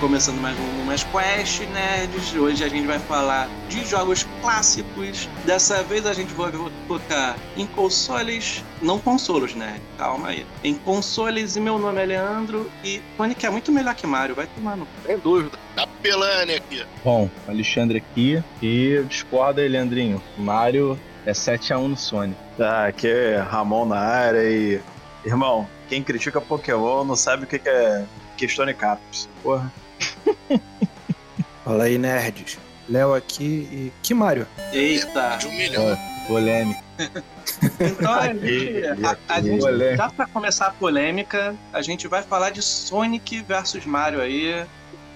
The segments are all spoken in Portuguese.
começando mais um mais Quest Nerds. Hoje a gente vai falar de jogos clássicos. Dessa vez a gente vai focar em consoles, não consoles, né? Calma aí. Em consoles e meu nome é Leandro e Sonic é muito melhor que Mario, vai tomar no. Sem dúvida. Tá pelane aqui. Bom, Alexandre aqui e discorda aí, Leandrinho. Mario é 7x1 no Sonic. Ah, aqui é Ramon na área e. Irmão, quem critica Pokémon não sabe o que é Questone Caps. Porra. Fala aí, nerds. Léo aqui e. Que Mario? Eita! De um milhão. Polêmica. Então, a gente, a, a gente, já pra começar a polêmica, a gente vai falar de Sonic versus Mario aí.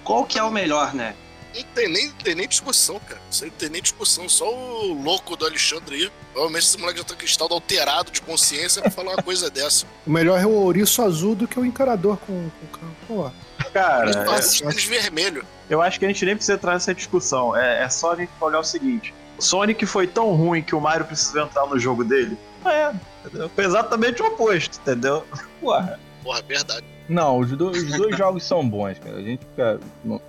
Qual que é o melhor, né? Não tem nem, tem nem discussão, cara. Isso não tem nem discussão. Só o louco do Alexandre aí. Provavelmente esse moleque já tá com estado alterado de consciência pra falar uma coisa dessa. O melhor é o ouriço azul do que o encarador com, com, com Cara, é, tênis vermelho. eu acho que a gente nem precisa entrar nessa discussão. É, é só a gente olhar o seguinte: o Sonic foi tão ruim que o Mario precisou entrar no jogo dele? É, entendeu? foi exatamente o oposto, entendeu? Porra. Porra, verdade. Não, os, do- os dois jogos são bons, cara. A gente fica.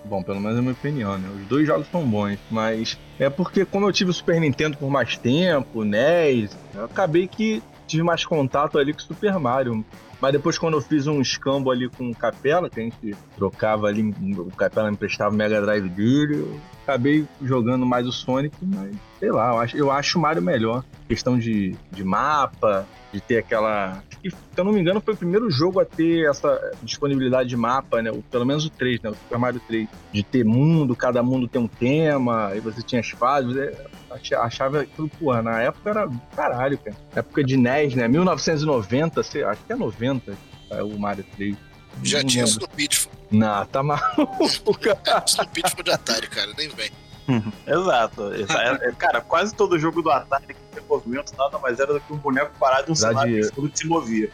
Bom, pelo menos é a minha opinião, né? Os dois jogos são bons, mas é porque como eu tive o Super Nintendo por mais tempo, NES, eu acabei que tive mais contato ali com o Super Mario. Mas depois quando eu fiz um escambo ali com o Capela, que a gente trocava ali, o Capela emprestava o Mega Drive dele, acabei jogando mais o Sonic, mas sei lá, eu acho, eu acho o Mario melhor. Questão de, de mapa, de ter aquela. E, se eu não me engano, foi o primeiro jogo a ter essa disponibilidade de mapa, né? Pelo menos o 3, né? O Super Mario 3. De ter mundo, cada mundo tem um tema, aí você tinha as fases. é, acha- Achava aquilo, porra, na época era caralho, cara. Época de NES, né? 1990, sei, acho que é 90, é o Mario 3. Já tinha lembro. Não, tá maluco, cara. É, isso no Pitfall de Atari, cara. Nem vem. Exato. Exa- é- é- Cara, quase todo jogo do Atari que tem movimento nada mais era do que um boneco parado e um cenário de- de... tudo que se movia.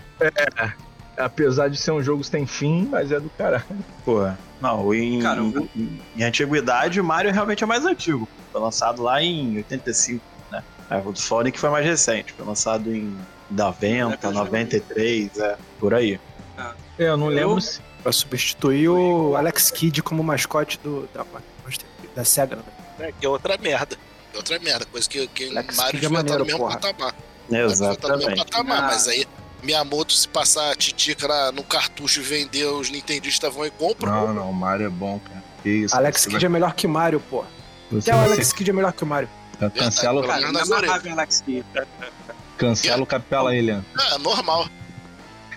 Apesar de ser um jogo sem fim, mas é do caralho. Porra. Não, em, Cara, eu- em, em antiguidade, o Mario realmente é mais antigo. Foi lançado lá em 85, né? É, o do Sonic foi mais recente. Foi lançado em 90, Época de 93, é, por aí. É, eu não Eu- lembro se. Pra substituir o Alex Kidd como mascote do, da, da SEGA. né? É, que é outra merda. É outra merda. Coisa que, que Alex Mario é devia estar no maneiro, mesmo porra. patamar. Mario devia estar no mesmo Exatamente. patamar. Ah. Mas aí, Miyamoto, se passar a titica no cartucho e vender, os nintendistas vão e compram. Não, não, o Mario é bom, cara. Que isso. Alex Kidd é melhor que Mario, pô. Você, Até o Alex Kidd é melhor que o Mario. cancela, é amável, Alex Kidd. cancela o Capela aí, Leandro. É, normal.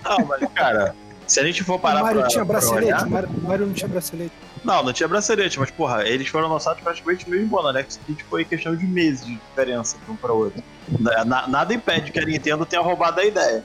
Não, mas, cara, se a gente for O parar Mario pra, tinha pra bracelete. olhar- O Mario, o Mario não tinha bracelete. Não, não tinha bracelete, mas, porra, eles foram lançados praticamente no mesmo ano. Alex Kidd foi questão de meses de diferença de um pra outro. Na- na- nada impede que a Nintendo tenha roubado a ideia.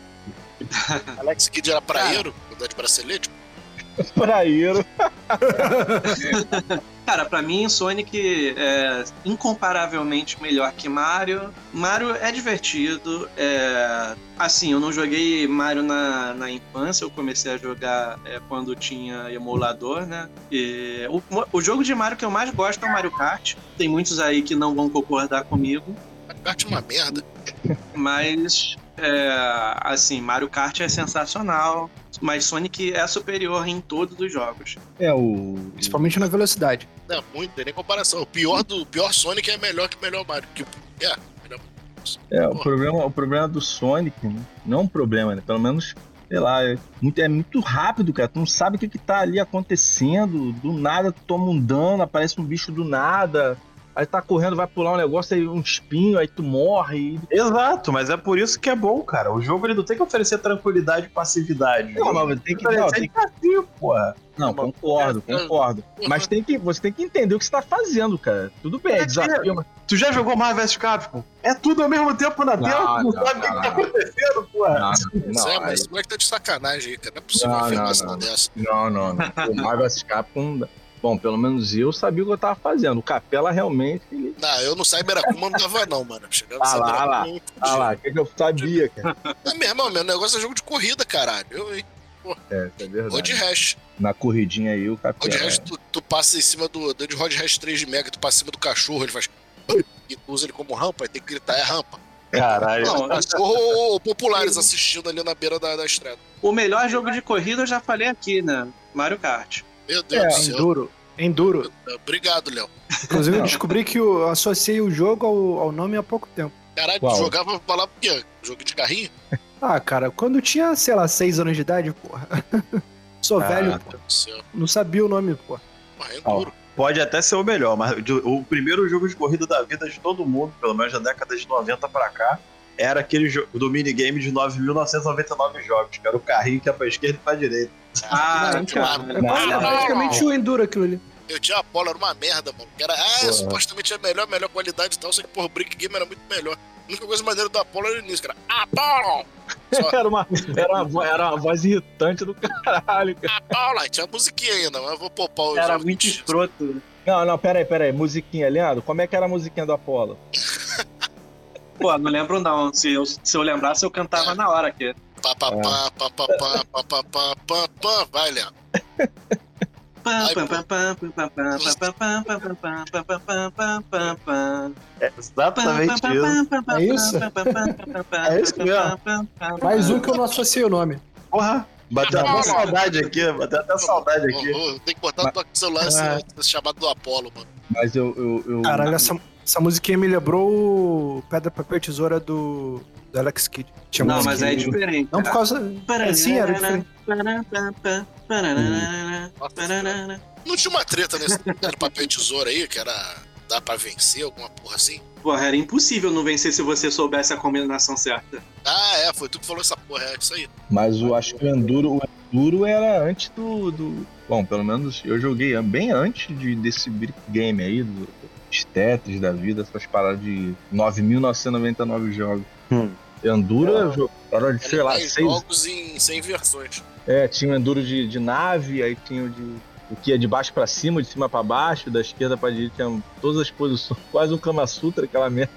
Alex Kidd era praeiro, andar de bracelete. Praieiro. Cara, pra mim, Sonic é incomparavelmente melhor que Mario. Mario é divertido. É... Assim, eu não joguei Mario na, na infância, eu comecei a jogar é, quando tinha emulador, né? E o, o jogo de Mario que eu mais gosto é o Mario Kart. Tem muitos aí que não vão concordar comigo, Mario Kart é uma merda. mas é, assim, Mario Kart é sensacional. Mas Sonic é superior em todos os jogos. É o. Principalmente na velocidade. Não, muito, tem nem comparação. O pior do o pior Sonic é melhor que o melhor Mario. Que, é, melhor. É, o problema, o problema do Sonic, né? não é um problema, né? Pelo menos, sei lá, é muito, é muito rápido, cara. Tu não sabe o que, que tá ali acontecendo. Do nada tu toma um dano, aparece um bicho do nada. Aí tá correndo, vai pular um negócio, aí um espinho, aí tu morre. e- Exato, mas é por isso que é bom, cara. O jogo ele não tem que oferecer tranquilidade e passividade. Não, mas tem que. Não, oferecer tem que desafio, porra. Não, concordo, É, é. concordo. Mas tem que, você tem que entender o que você tá fazendo, cara. Tudo bem, é É, desafio, mas. Tu já jogou Marvel vs Capcom? É tudo ao mesmo tempo na tela, tu não não, sabe o que, não, que tá não. acontecendo, porra. Não, Isso é, não, mas esse moleque tá de sacanagem aí, cara. Não é possível Não, uma não, afirmação não. dessa. não, não, não. O Marvel vs Capcom. Bom, pelo menos eu sabia o que eu tava fazendo. O Capela realmente. Ele... Não, eu no Cyber Akuma não tava, não, mano. Chegando no Ah lá, ah lá. Ah lá, o que, que eu sabia, cara? É mesmo, meu negócio é jogo de corrida, caralho. Eu, hein? É, é verdade. Road Rash. Na corridinha aí, o Road Capela. Rash, tu, tu passa em cima do. De Road Rash 3 de Mega, tu passa em cima do cachorro, ele faz. E tu usa ele como rampa, aí tem que gritar, é rampa. Caralho. Não, Ou populares assistindo ali na beira da, da estrada. o melhor jogo de corrida eu já falei aqui, né? Mario Kart. Meu Deus É, do céu. Enduro. Enduro. Obrigado, Léo. Inclusive, eu descobri que eu associei o jogo ao, ao nome há pouco tempo. Caralho, Qual? tu jogava pra falar por quê? Jogo de carrinho? Ah, cara, quando eu tinha, sei lá, seis anos de idade, porra. Sou Ah, velho, céu. não sabia o nome, porra. Porra, é Ó, duro. Pode até ser o melhor, mas o primeiro jogo de corrida da vida de todo mundo, pelo menos da década de 90 pra cá, era aquele jogo do minigame de 9.999 jogos, que era o carrinho que é pra esquerda e pra direita. Ah, Não, cara. não. É é praticamente o Enduro aquilo ali. Eu tinha a Apollo, era uma merda, mano. Era, ah, supostamente é melhor, melhor qualidade e tal, só que, porra, o Brick Game era muito melhor. A única coisa maneira do Apollo era o início, cara. Apollo! Só Era uma, era, uma, era uma voz irritante do caralho, cara. Apollo! Aí tinha musiquinha ainda, mas eu vou poupar os Era muito escroto. Não, não, pera aí, pera aí. Musiquinha, Leandro, como é que era a musiquinha do Apollo? Pô, não lembro não. Se eu, se eu lembrasse, eu cantava na hora aqui. Pá, pá, pá, pá, pá, pá, pá, pá, pá, pá, pá. Vai, Léo. É exatamente isso. É isso? É isso mesmo. Mais um que eu não associei o nome. Porra, bateu até saudade aqui, bateu até saudade aqui. Tem que botar no toque do celular esse, chamado do Apollo, mano. Mas eu. eu, eu Caralho, essa, essa musiquinha me lembrou o Pedra, Papel, Tesoura do, do Alex Kidd. Tinha Não, mas é diferente. Não por causa... É, sim, era diferente. Não tinha uma treta nesse era papel e tesoura aí, que era dá pra vencer, alguma porra assim? Porra, era impossível não vencer se você soubesse a combinação certa. Ah, é, foi tu que falou essa porra, é isso aí. Mas eu acho que o Enduro, o Enduro era antes do, do. Bom, pelo menos eu joguei bem antes de, desse brick game aí, do, Tetris da vida, essas paradas de 9.999 jogos. Hum. Enduro jo- era de, sei lá, 10 seis. jogos em 100 versões. É, tinha o Enduro de, de nave, aí tinha o de. O que ia de baixo pra cima, de cima pra baixo, da esquerda pra direita, tinha todas as posições, quase um Kama Sutra, aquela merda.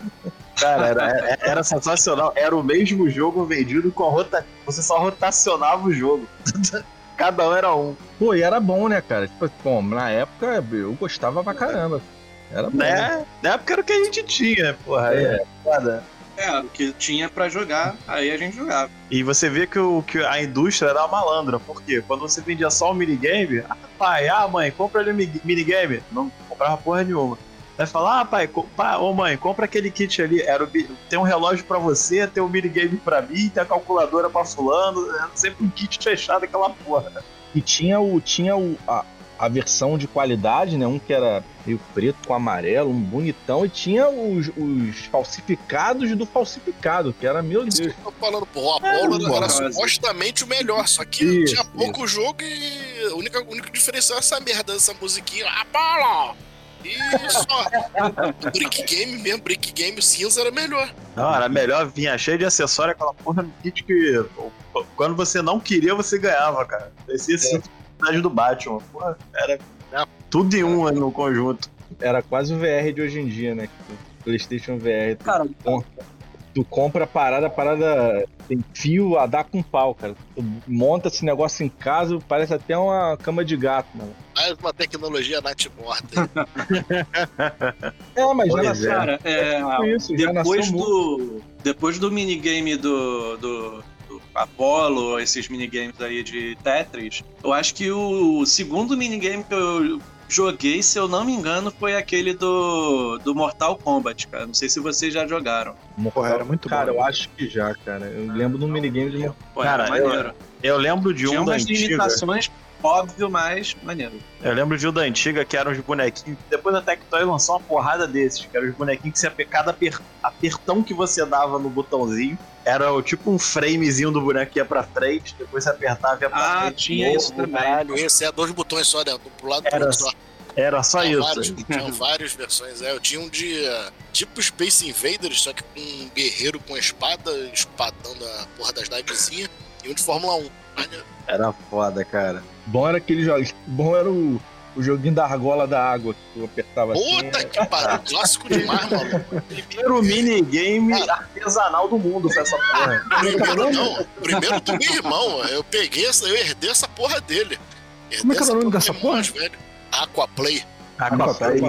Cara, era, era- era sensacional. Era o mesmo jogo vendido com a rota. Você só rotacionava o jogo. Cada um era um. Pô, e era bom, né, cara? Tipo, bom, na época eu gostava pra caramba. Era bom. Né? Na época era o que a gente tinha, porra. É. É. foda. É, o que tinha pra jogar, aí a gente jogava. E você vê que, o, que a indústria era malandra, porque quando você vendia só o minigame, ah, pai, ah, mãe, compra ali o mi- minigame. Não comprava porra nenhuma. Vai falar, ah, pai, pá, ô mãe, compra aquele kit ali. Era o tem um relógio pra você, tem um minigame pra mim, tem a calculadora pra fulano. Era sempre um kit fechado aquela porra. E tinha o tinha o, a, a versão de qualidade, né? Um que era meio preto com amarelo, um bonitão, e tinha os, os falsificados do falsificado, que era, meu Isso que Deus. eu tô falando, porra, o Apollo era, era supostamente o melhor, só que Isso, tinha pouco jogo e a única, a única diferença é essa merda dessa musiquinha. Apollo! E só. Brick Game mesmo, Brick Game cinza era melhor. Não, era melhor, vinha cheio de acessório, aquela porra no kit que quando você não queria, você ganhava, cara. Parecia cinto de do Batman. Porra, era tudo em um no conjunto. Era quase o VR de hoje em dia, né? PlayStation VR. Tu, Cara, tu compra a parada, a parada tem fio a dar com pau, cara. Tu monta esse negócio em casa, parece até uma cama de gato, mano. Mais uma tecnologia nat morta. É, mas já Pois nasceu. é. cara, é, com isso, já depois nasceu muito. do depois do minigame do, do, do Apollo, esses minigames aí de Tetris, eu acho que o segundo minigame que eu joguei, se eu não me engano, foi aquele do, do Mortal Kombat, cara. Não sei se vocês já jogaram. Porra, era muito Cara, bom. eu acho que já, cara. Eu lembro de um minigame de Mortal Pô, Cara, maneiro. Eu lembro de Tinha um da umas antiga. Óbvio, mas maneiro. Eu lembro de um da antiga que eram os bonequinhos. Depois a Tectoy lançou uma porrada desses, que eram os bonequinhos que você aper- cada aper- apertão que você dava no botãozinho era o- tipo um framezinho do boneco que ia pra frente, depois você apertava e ia pra Ah, frente. tinha de isso também. caralho. Esse é dois botões só, né? Pro lado e Era outro só. Era só Tinha isso. vários, tinha várias versões. É, eu tinha um de eh, tipo Space Invaders, só que com um guerreiro com espada, espadando a porra das navezinhas, e um de Fórmula 1. Maneiro. Era foda, cara. Bom era aquele jogo. Bom era o, o joguinho da argola da água que tu apertava assim. Puta que pariu, clássico demais, maluco. Primeiro minigame artesanal do mundo foi essa porra. Primeiro não, primeiro do meu irmão. Eu peguei essa, eu herdei essa porra dele. Herdei Como é que é o essa nome porra dessa porra? velho. Aquaplay. Aquaplay.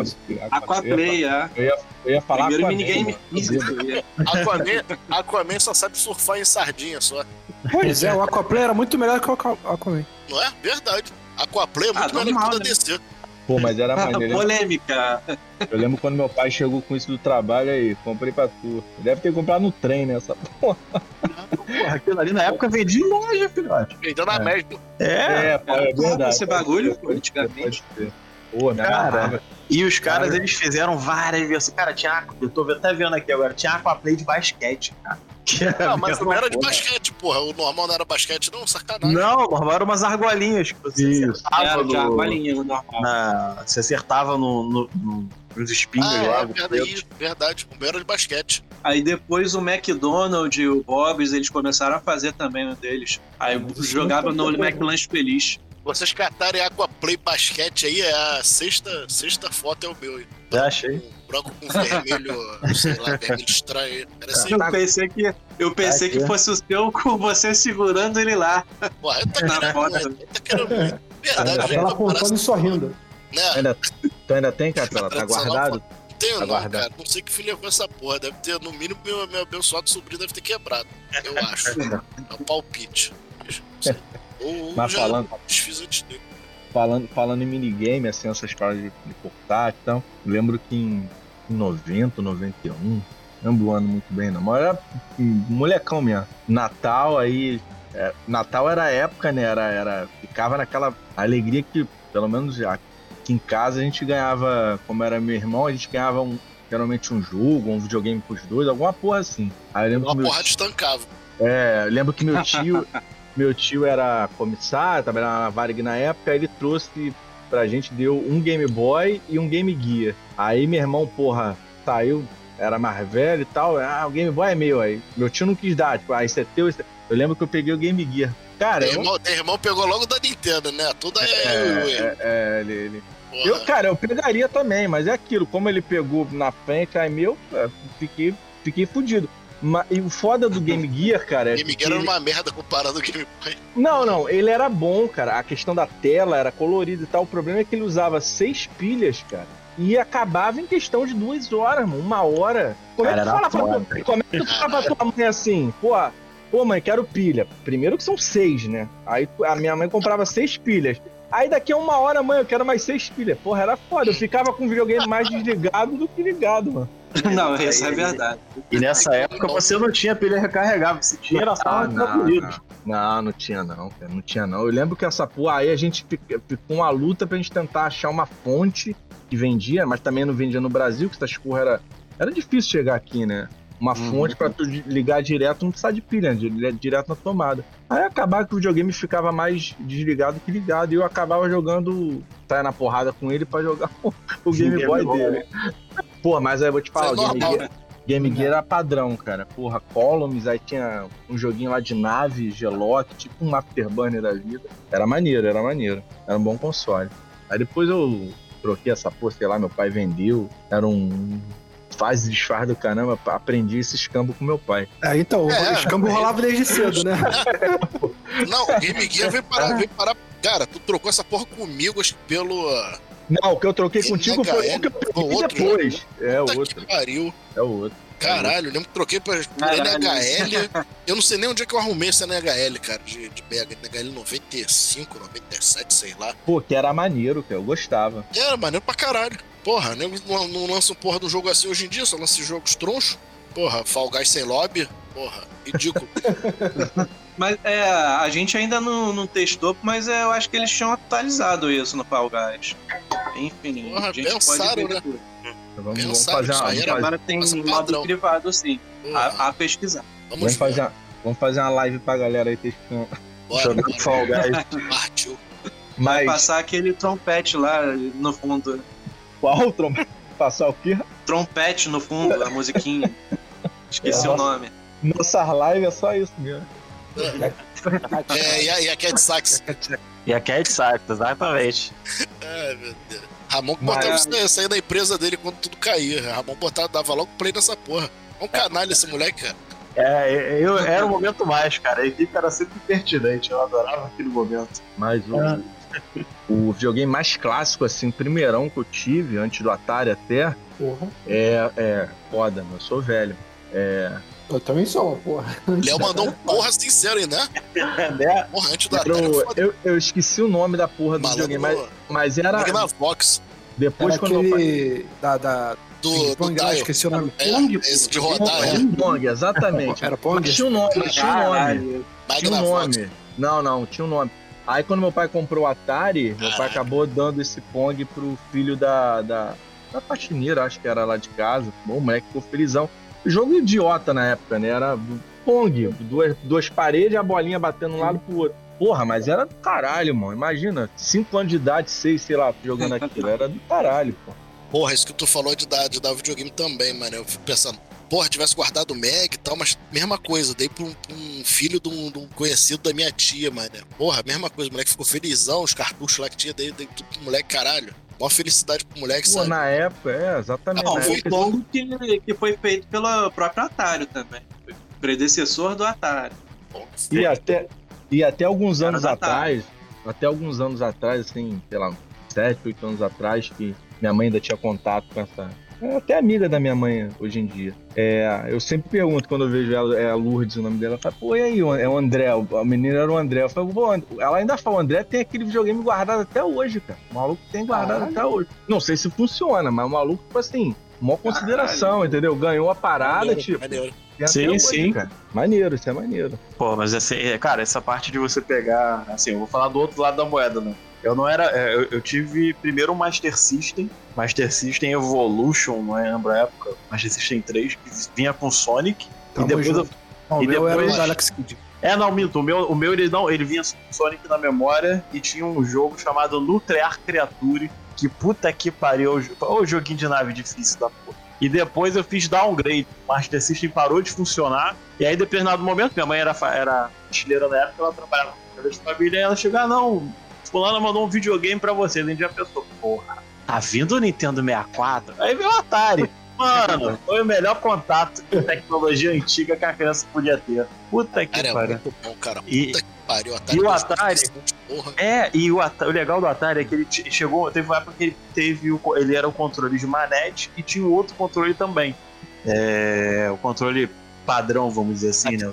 Aquaplay, é. Eu ia, eu ia falar Primeiro Aquaman, minigame físico. Aquaman, Aquaman só sabe surfar em sardinha só. Pois é, o Aquaplay era muito melhor que o Aqua- Aquaman. Não é? Verdade. Aquaplay é Ah, muito melhor normal, que o da né? DC. Pô, mas era maneiro. Polêmica. Eu lembro quando meu pai chegou com isso do trabalho aí, comprei pra tu. Deve ter comprado no trem, né? Essa porra. Porra, aquilo ali na época vendia em loja, filhote. Vendendo a É. média. É. pô, é verdade. esse bagulho, pô, antigamente. Pode ser. Pô, me. E os caras, Cara. eles fizeram várias versões. Cara, tinha. aqua- Eu tô até vendo aqui agora. Tinha Aquaplay de basquete, cara. Era Não, a mas mesma não era de porra. basquete, porra. O normal não era basquete, não, sacanagem. Não, normal, eram umas argolinhas que você Isso. acertava Era de no, argolinha, normal. na, Você acertava no, no, no- nos espinhos Ah, lá. é, verdade, verdade. O meu era de basquete. Aí depois o McDonald's e o Bob's, eles começaram a fazer também um deles. Aí jogava no McLanche Feliz. Vocês catarem Aquaplay basquete aí, é a sexta, sexta foto é o meu. Já achei. Branco com vermelho, sei lá, vermelho estranho. Era assim, Eu pensei que, eu pensei que Aqui. fosse o seu com você segurando ele lá. pô, tá Na querendo foto. tá querendo. Verdade, Tá? Ela apontando e sorrindo. né? Ainda, tu ainda tem, Capela? Tá guardado? Não tenho não, Aguardar. cara. Não sei que filho com essa porra. Deve ter, no mínimo, meu, meu abençoado sobrinho deve ter quebrado. Eu acho. É um palpite. Não sei. Ou, Mas já falando, desfiz antes dele. falando, falando em minigame, assim, essas paradas de, de portátil e tal, eu lembro que em, em 90, 91, não lembro o ano muito bem, não, mas era um molecão mesmo. Natal, aí. é, Natal era a época, né? Era, era, ficava naquela alegria que, pelo menos aqui em casa, a gente ganhava, como era meu irmão, a gente ganhava um, geralmente um jogo, um videogame pros dois, alguma porra assim. Aí eu lembro que Uma meu porrada estancava. é, lembro que meu tio, meu tio era comissário, trabalhava na Varig na época, ele trouxe pra gente, deu um Game Boy e um Game Gear. Aí meu irmão, porra, saiu, era mais velho e tal, ah, o Game Boy é meu, aí meu tio não quis dar, tipo, ah, esse é teu, é... Eu lembro que eu peguei o Game Gear. Cara, Teu eu, irmão, teu irmão pegou logo da Nintendo, né? Tudo é, é, é, ele, ele- eu, cara, eu pegaria também, mas é aquilo, como ele pegou na frente, aí meu, fiquei, fiquei fudido. Ma- E o foda do Game Gear, cara, é Game Gear era ele- uma merda comparado ao Game Boy. Não, não, ele era bom, cara. A questão da tela era colorida e tal. O problema é que ele usava seis pilhas, cara. E acabava em questão de duas horas, mano. Uma hora. Como Cara, é que tu era fala pra, tua- como é que tu fala pra tua mãe assim? Pô, pô, mãe, quero pilha. Primeiro que são seis, né? Aí a minha mãe comprava seis pilhas. Aí daqui a uma hora, mãe, eu quero mais seis pilhas. Porra, era foda. Eu ficava com o videogame mais desligado do que ligado, mano. Não, isso é verdade. E nessa época você não tinha pilha recarregável. Você tinha era só Ah, não, favorito. Não, não tinha não, cara. Não tinha não. Eu lembro que essa porra aí a gente ficou uma luta pra gente tentar achar uma fonte que vendia, mas também não vendia no Brasil, que essas porra era. Era difícil chegar aqui, né? Uma Uhum. fonte pra tu ligar direto, não precisa de pilha, né? Dire- direto na tomada. Aí acabava que o videogame ficava mais desligado que ligado. E eu acabava jogando, saia na porrada com ele pra jogar o, o Game, Game Boy Boy. dele. Pô, mas aí eu vou te falar, Isso é o Game normal, Gear, Game Gear era padrão, cara. Porra, Columns, aí tinha um joguinho lá de nave, Gelock, tipo um Afterburner da vida. Era maneiro, era maneiro. Era um bom console. Aí depois eu troquei essa porra, sei lá, meu pai vendeu. Era um faz e desfaz do caramba, aprendi esse escambo com meu pai. É, então, É, o escambo é. rolava desde cedo, né? Não, o Game Gear veio parar, veio parar. Cara, tu trocou essa porra comigo, acho que pelo. Não, o que eu troquei NHL, contigo foi o que eu peguei outro, depois. É o outro, que pariu. é o outro. Caralho, eu lembro que troquei por Caralho. NHL. Eu não sei nem onde é que eu arrumei esse NHL, cara, de, de Mega. NHL 95, 97, sei lá. Pô, que era maneiro, que eu gostava. Era maneiro pra caralho. Porra, nego não, não lança um porra de um jogo assim hoje em dia, só lança jogos troncho. Porra, Fall Guys sem lobby. Porra, ridículo. Mas é, a gente ainda não, não testou, mas é, eu acho que eles tinham atualizado isso no Fall Guys. Enfim, Porra, a gente pensaram, pode ver né? Vamos, vamos fazer uma, vamos Agora tem Mas modo privado, sim, Porra, a, a pesquisar. vamos Vamos fazer, uma, vamos fazer uma live pra galera aí testando. Bora. Fall Guys. Partiu. Vai Mas passar aquele trompete lá no fundo. Qual trom... Passar o quê? Trompete no fundo, a musiquinha. Esqueci É. o nome. Nossa live é só isso mesmo. É, e a, e a Cat Sax. E a Cat Sax, exatamente. Ai, meu Deus. Ramon que botava isso sair da empresa dele quando tudo caía. Ramon botava, dava logo play nessa porra. É um canalha esse moleque, cara. É, eu, era o momento mais, cara. A equipe era sempre pertinente. Eu adorava aquele momento. Mas o, o videogame mais clássico, assim, primeirão que eu tive, antes do Atari até, Porra. é, é foda, meu, eu sou velho. É Eu também sou, porra. Léo mandou um porra sincero aí, né? né? Porra, antes do Era foda. eu, eu esqueci o nome da porra do videogame, mas, mas era. Magnavox. Depois Era quando aquele da, da Do, do Pong, ah, Dial. esqueci o nome. É, Pong, esse de rodar, é. Pong, exatamente. Era Pong? Mas tinha um nome, tinha um nome. Tinha um nome. Não, não, tinha um nome. Aí quando meu pai comprou o Atari, meu pai acabou dando esse Pong pro filho da, da, da faxineira, acho que era lá de casa. Bom, o moleque ficou felizão. Jogo idiota na época, né? Era Pong, duas, duas paredes, a bolinha batendo um lado pro outro. Porra, mas era do caralho, mano. Imagina, 5 anos de idade, 6, sei lá, jogando aquilo. Era do caralho, pô. Porra, isso que tu falou de dar, de dar videogame também, mano. Eu fico pensando, porra, tivesse guardado o Meg e tal, mas mesma coisa, dei pra um, pra um filho de um, de um conhecido da minha tia, mano. Porra, mesma coisa, o moleque ficou felizão, os cartuchos lá que tinha, dei, dei tudo pro moleque, caralho. Mó felicidade pro moleque, Pô, sabe? na época, é, exatamente. Não, foi longo que, que foi feito pelo próprio Atari também. Foi predecessor do Atari. E até, e até alguns anos atrás, até alguns anos atrás, assim, sei lá, 7, 8 anos atrás, que minha mãe ainda tinha contato com essa. É até amiga da minha mãe hoje em dia. É, eu sempre pergunto quando eu vejo ela, é a Lourdes o nome dela, eu falo, pô, e aí, é o André, a menina era o André. Eu falo, pô, ela ainda fala, o André tem aquele videogame guardado até hoje, cara. O maluco tem guardado Caralho. até hoje. Não sei se funciona, mas o maluco, tipo assim, maior consideração, entendeu? Ganhou a parada, Maneiro, tipo. maneiro. Sim, hoje, sim. Cara. Maneiro, isso é maneiro. Pô, mas assim, é, cara, essa parte de você pegar. Assim, eu vou falar do outro lado da moeda, né? Eu não era. é, eu, eu tive primeiro o Master System, Master System Evolution, não lembro a época, Master System 3, que vinha com Sonic. Tamo e depois eu. Não, e o meu era depois- o Galaxy Kid. É, não, minto. O meu, o meu ele não, ele vinha com Sonic na memória e tinha um jogo chamado Nuclear Creature, que puta que pariu. Ô, joguinho de nave difícil da porra. E depois eu fiz downgrade. O Master System parou de funcionar. E aí, em determinado momento, minha mãe era, era chileira na época, ela trabalhava com de família, e ela chegou, ah, não, fulana mandou um videogame pra você. A gente já pensou, porra, tá vindo o Nintendo 64? Aí veio o Atari. Mano, foi o melhor contato com tecnologia antiga que a criança podia ter. Puta que é pariu. muito bom, cara. E- Puta que pariu. Atari e o 2600, Porra. É, e o, Ata- o legal do Atari é que ele chegou, teve uma época que ele teve o, ele era o controle de manete e tinha um outro controle também. É, o controle padrão, vamos dizer assim, né?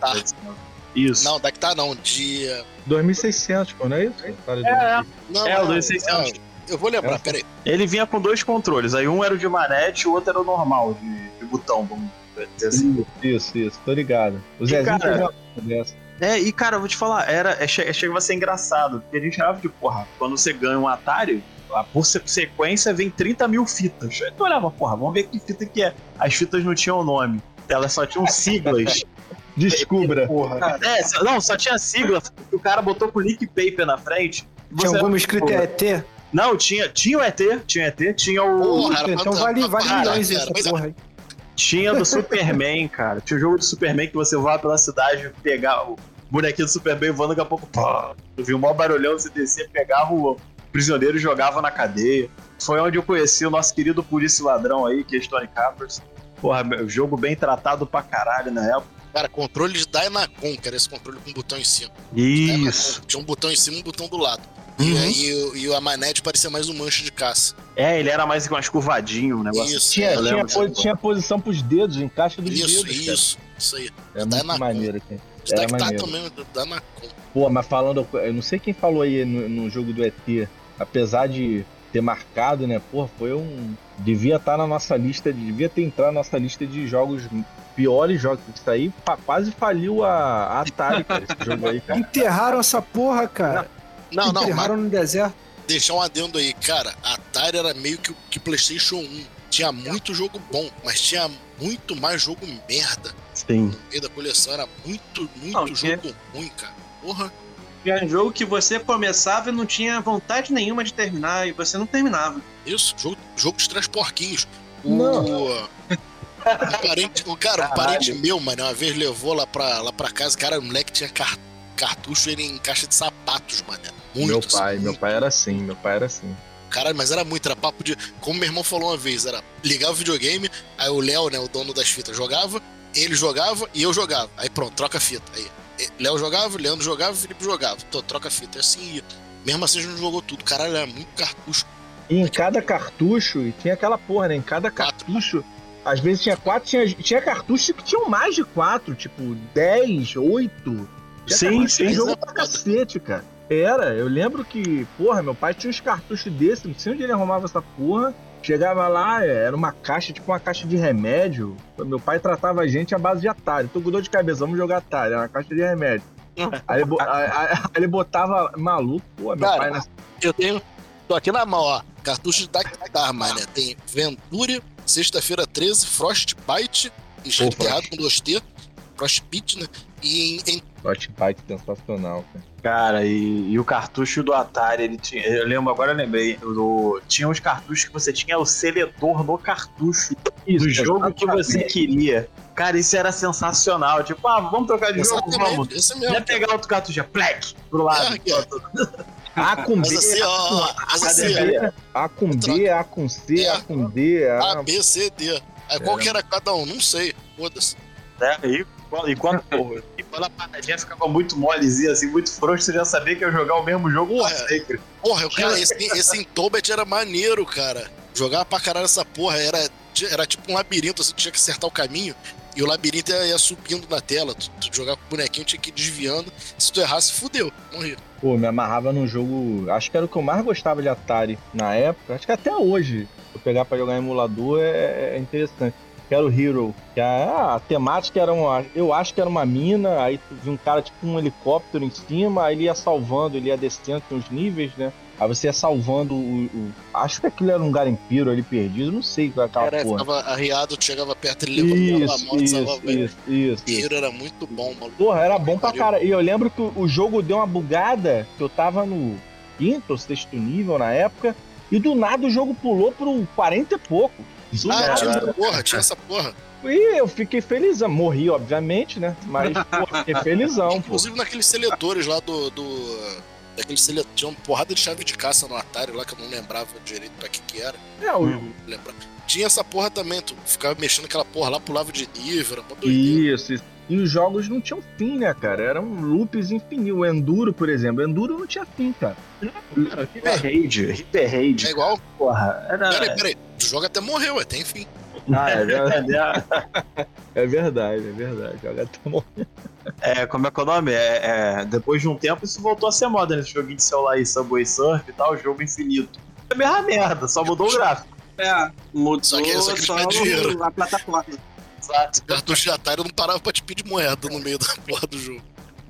Isso. Não, daqui tá não. De. 2600, pô, não é isso? É, Não, É, o não, 2600. não, Eu vou lembrar, É. peraí. ele vinha com dois controles, aí um era o de manete e o outro era o normal, de, de botão, vamos dizer assim. Isso, isso, tô ligado. O E, Zezinho cara, dessa. É, e cara, eu vou te falar, era, é, che- chegava a ser engraçado, porque a gente achava de, porra, quando você ganha um Atari, a- por se- sequência vem 30 mil fitas. Aí tu olhava, porra, vamos ver que fita que é. As fitas não tinham nome, elas só tinham siglas. Descubra. Porra. é, não, só tinha sigla, que o cara botou com link paper na frente. Tinha Você- alguma escrita. ET? Não, tinha, tinha o ET, tinha o ET, tinha o. Porra, então pra- vale, pra- vale pra- milhões cara, essa porra aí. Tinha do Superman, cara. Tinha o jogo do Superman que você voava pela cidade, pegar o bonequinho do Superman voando, daqui a pouco, pá, tu viu o maior barulhão, você descia, pegava o prisioneiro e jogava na cadeia. Foi onde eu conheci o nosso querido polícia ladrão aí, que é Stone Capers. Porra, jogo bem tratado pra caralho na época. Cara, controle de Dynacon, que era esse controle com botão em cima. Isso. Dynacon. Tinha um botão em cima e um botão do lado. E Uhum. aí o- e a manete parecia mais um manche de caça. É, ele era mais mais curvadinho, um negócio. Isso, Tinha, é, tinha, lembro. po- tinha posição pros dedos, encaixa dos Isso, dedos. cara. isso, isso aí. É muito maneiro aqui. Isso Era daqui tá maneiro. também do Dynacon. Pô, mas falando, eu não sei quem falou aí no, no jogo do ET, apesar de ter marcado, né? Pô, foi um. Devia estar na nossa lista, devia ter entrado na nossa lista de jogos, piores jogos. Isso aí fa- quase faliu a, a Atari, cara, esse jogo aí, cara. Enterraram essa porra, cara. Não, não, mas Enterraram no deserto. deixar um adendo aí, cara. A Atari era meio que o que PlayStation 1. Tinha muito jogo bom, mas tinha muito mais jogo merda. Sim. No meio da coleção era muito, muito Não, jogo ruim, cara. Porra. Tinha um jogo que você começava e não tinha vontade nenhuma de terminar, e você não terminava. Isso, jogo, jogo dos três porquinhos. O, Não. o parente, o cara, um parente meu, mano, uma vez levou lá pra, lá pra casa, cara, o moleque tinha car- cartucho ele em caixa de sapatos, mano. Muito, Meu assim, pai, meu muito. pai era assim, meu pai era assim. Caralho, mas era muito, era papo de. Como meu irmão falou uma vez, era ligar o videogame, aí o Léo, né, o dono das fitas, jogava, ele jogava e eu jogava. Aí pronto, troca a fita. Aí Léo jogava, Leandro jogava, Felipe jogava. Então, troca a fita. E assim ia. Mesmo assim a gente não jogou tudo. Caralho, era muito cartucho. E em cada cartucho, e tinha aquela porra, né? Em cada cartucho Às vezes tinha quatro, tinha, tinha cartuchos que tinham mais de quatro, tipo 10, 8. Tinha Sim, cartucho sim. jogo pra cacete, cara. Era, eu lembro que, porra, meu pai tinha uns cartuchos desses, não sei onde ele arrumava essa porra. Chegava lá, é, era uma caixa, tipo uma caixa de remédio. Meu pai tratava a gente à base de Atari. Tô com dor de cabeça, vamos jogar Atari. Era uma caixa de remédio. Aí ele, aí- ele botava maluco, pô, meu Cara, pai na Eu tenho. Tô aqui na mão, ó. Cartucho de Dactar, mané. Tem Venture, Sexta-feira 13, Frostbite, errado com 2T, Frostbite, né? E em, em Frostbite sensacional, cara. Cara, e, e o cartucho do Atari, ele tinha. Eu lembro, agora eu lembrei. Do, tinha uns cartuchos que você tinha o seletor no cartucho do jogo que você queria. Cara, isso era sensacional. Tipo, ah, vamos trocar de jogo? Vamos. exatamente, esse mesmo. Ia pegar outro cartucho, é plec, pro lado. É. A com B, assim, ó? A com B, A com C, A com D. A, A... B, C, D. Aí qual que era cada um? Não sei. Foda-se. né? E, e quando, porra, e quando a paradinha ficava muito molezinha, assim, muito frouxo, você já sabia que ia jogar o mesmo jogo Porra. sempre. Porra, eu, cara, esse, esse Intobet era maneiro, cara. Jogar pra caralho essa porra. Era, era tipo um labirinto, tu tinha que acertar o caminho. E o labirinto ia, ia subindo na tela. Tu, tu jogar com o bonequinho, tinha que ir desviando. Se tu errasse, fudeu. Morria. Pô, me amarrava num jogo. Acho que era o que eu mais gostava de Atari na época. Acho que até hoje. Eu pegar pra jogar em emulador é, é interessante. Que era o Hero. Que a, a temática era uma. Eu acho que era uma mina. Aí tu via um cara tipo um helicóptero em cima. Aí ele ia salvando, ele ia descendo tem uns níveis, né? Aí você ia salvando o. o- acho que aquilo era um garimpeiro ali perdido. Não sei qual é aquela Era, porra. ficava arriado, chegava perto, ele levantava a Isso, mão e isso, salvava ele. isso, isso, isso. Dinheiro era muito bom, maluco. Porra, era bom pra cara. E eu lembro que o o jogo deu uma bugada, que eu tava no quinto ou sexto nível na época, e do nada o jogo pulou pro 40 e pouco. Ah, tinha essa porra, tinha essa porra. E eu fiquei felizão. Morri, obviamente, né? Mas, pô, fiquei felizão, pô. Inclusive naqueles seletores lá do. do daquele seletor. Tinha uma porrada de chave de caça no Atari lá que eu não lembrava direito pra que que era. É, o- Não lembrava. Tinha essa porra também, tu ficava mexendo aquela porra lá, pulava de nível, era uma doideira. Isso, isso. E os jogos não tinham fim, né, cara? Eram loops infinitos. O Enduro, por exemplo. Enduro não tinha fim, cara. Cara, River Raid, River Raid, É igual. porra. Era... Peraí, peraí. Tu joga até morreu, ué, tem fim. Ah, é verdade. É verdade, é verdade. Joga até morrer. É, como é que é o nome? É, é, depois de um tempo isso voltou a ser moda nesse joguinho de celular aí, Subway Surf e tal, jogo infinito. É a mesma merda, só mudou o gráfico. É, mudou Só que- só que só a plataforma. Exato. Cartucho de Atari não parava pra te pedir moeda no meio da porra do jogo.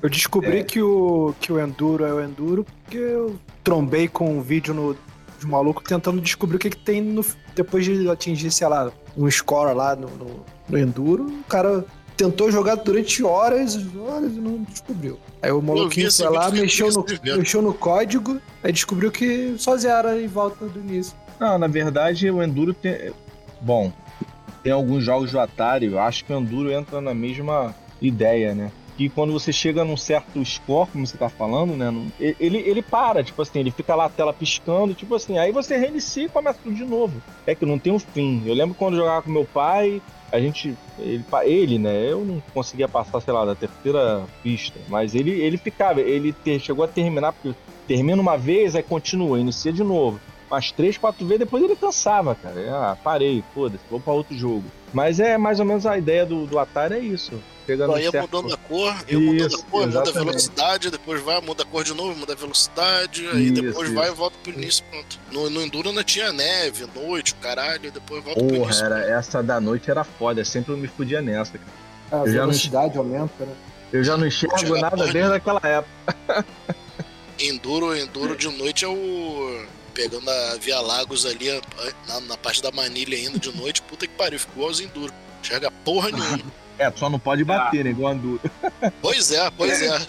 Eu descobri É. que, o, que o Enduro é o Enduro porque eu trombei com um vídeo no, de um maluco tentando descobrir o que, que tem no, depois de atingir, sei lá, um score lá no, no, no Enduro. O cara tentou jogar durante horas, horas e não descobriu. Aí o maluquinho foi lá, mexeu no, mexeu no código, aí descobriu que só zera e volta do início. Não, na verdade o Enduro tem. Bom, tem alguns jogos do Atari, eu acho que o Enduro entra na mesma ideia, né? Que quando você chega num certo score, como você tá falando, né? Ele, ele para, tipo assim, ele fica lá a tela piscando, tipo assim, aí você reinicia e começa tudo de novo. É que não tem um fim. Eu lembro quando eu jogava com meu pai, a gente. Ele, ele, né? Eu não conseguia passar, sei lá, da terceira pista. Mas ele, ele ficava, ele te- chegou a terminar, porque termina uma vez, aí continua, inicia de novo umas três, quatro vezes, depois ele cansava, cara. Ah, parei, foda-se, vou pra outro jogo. Mas é mais ou menos a ideia do, do Atari é isso. No ia certo... mudando a cor, ia mudando a cor, muda a exatamente. velocidade, depois vai, muda a cor de novo, muda a velocidade, aí Isso, depois isso. vai e volta pro início, pronto. No, no Enduro ainda tinha neve, noite, caralho, e depois volta pro Porra, início. era, essa da noite era foda, sempre eu me fudia nessa, cara. A Eu já não- velocidade aumenta, né? Eu já não enxergo nada desde aquela época. Enduro, Enduro de noite é o. Pegando a Via Lagos ali, a- na, na parte da manilha ainda de noite, puta que pariu, ficou igual os Enduro. Chega porra nenhuma. É, só não pode bater, né? Igual Enduro. pois é, pois é.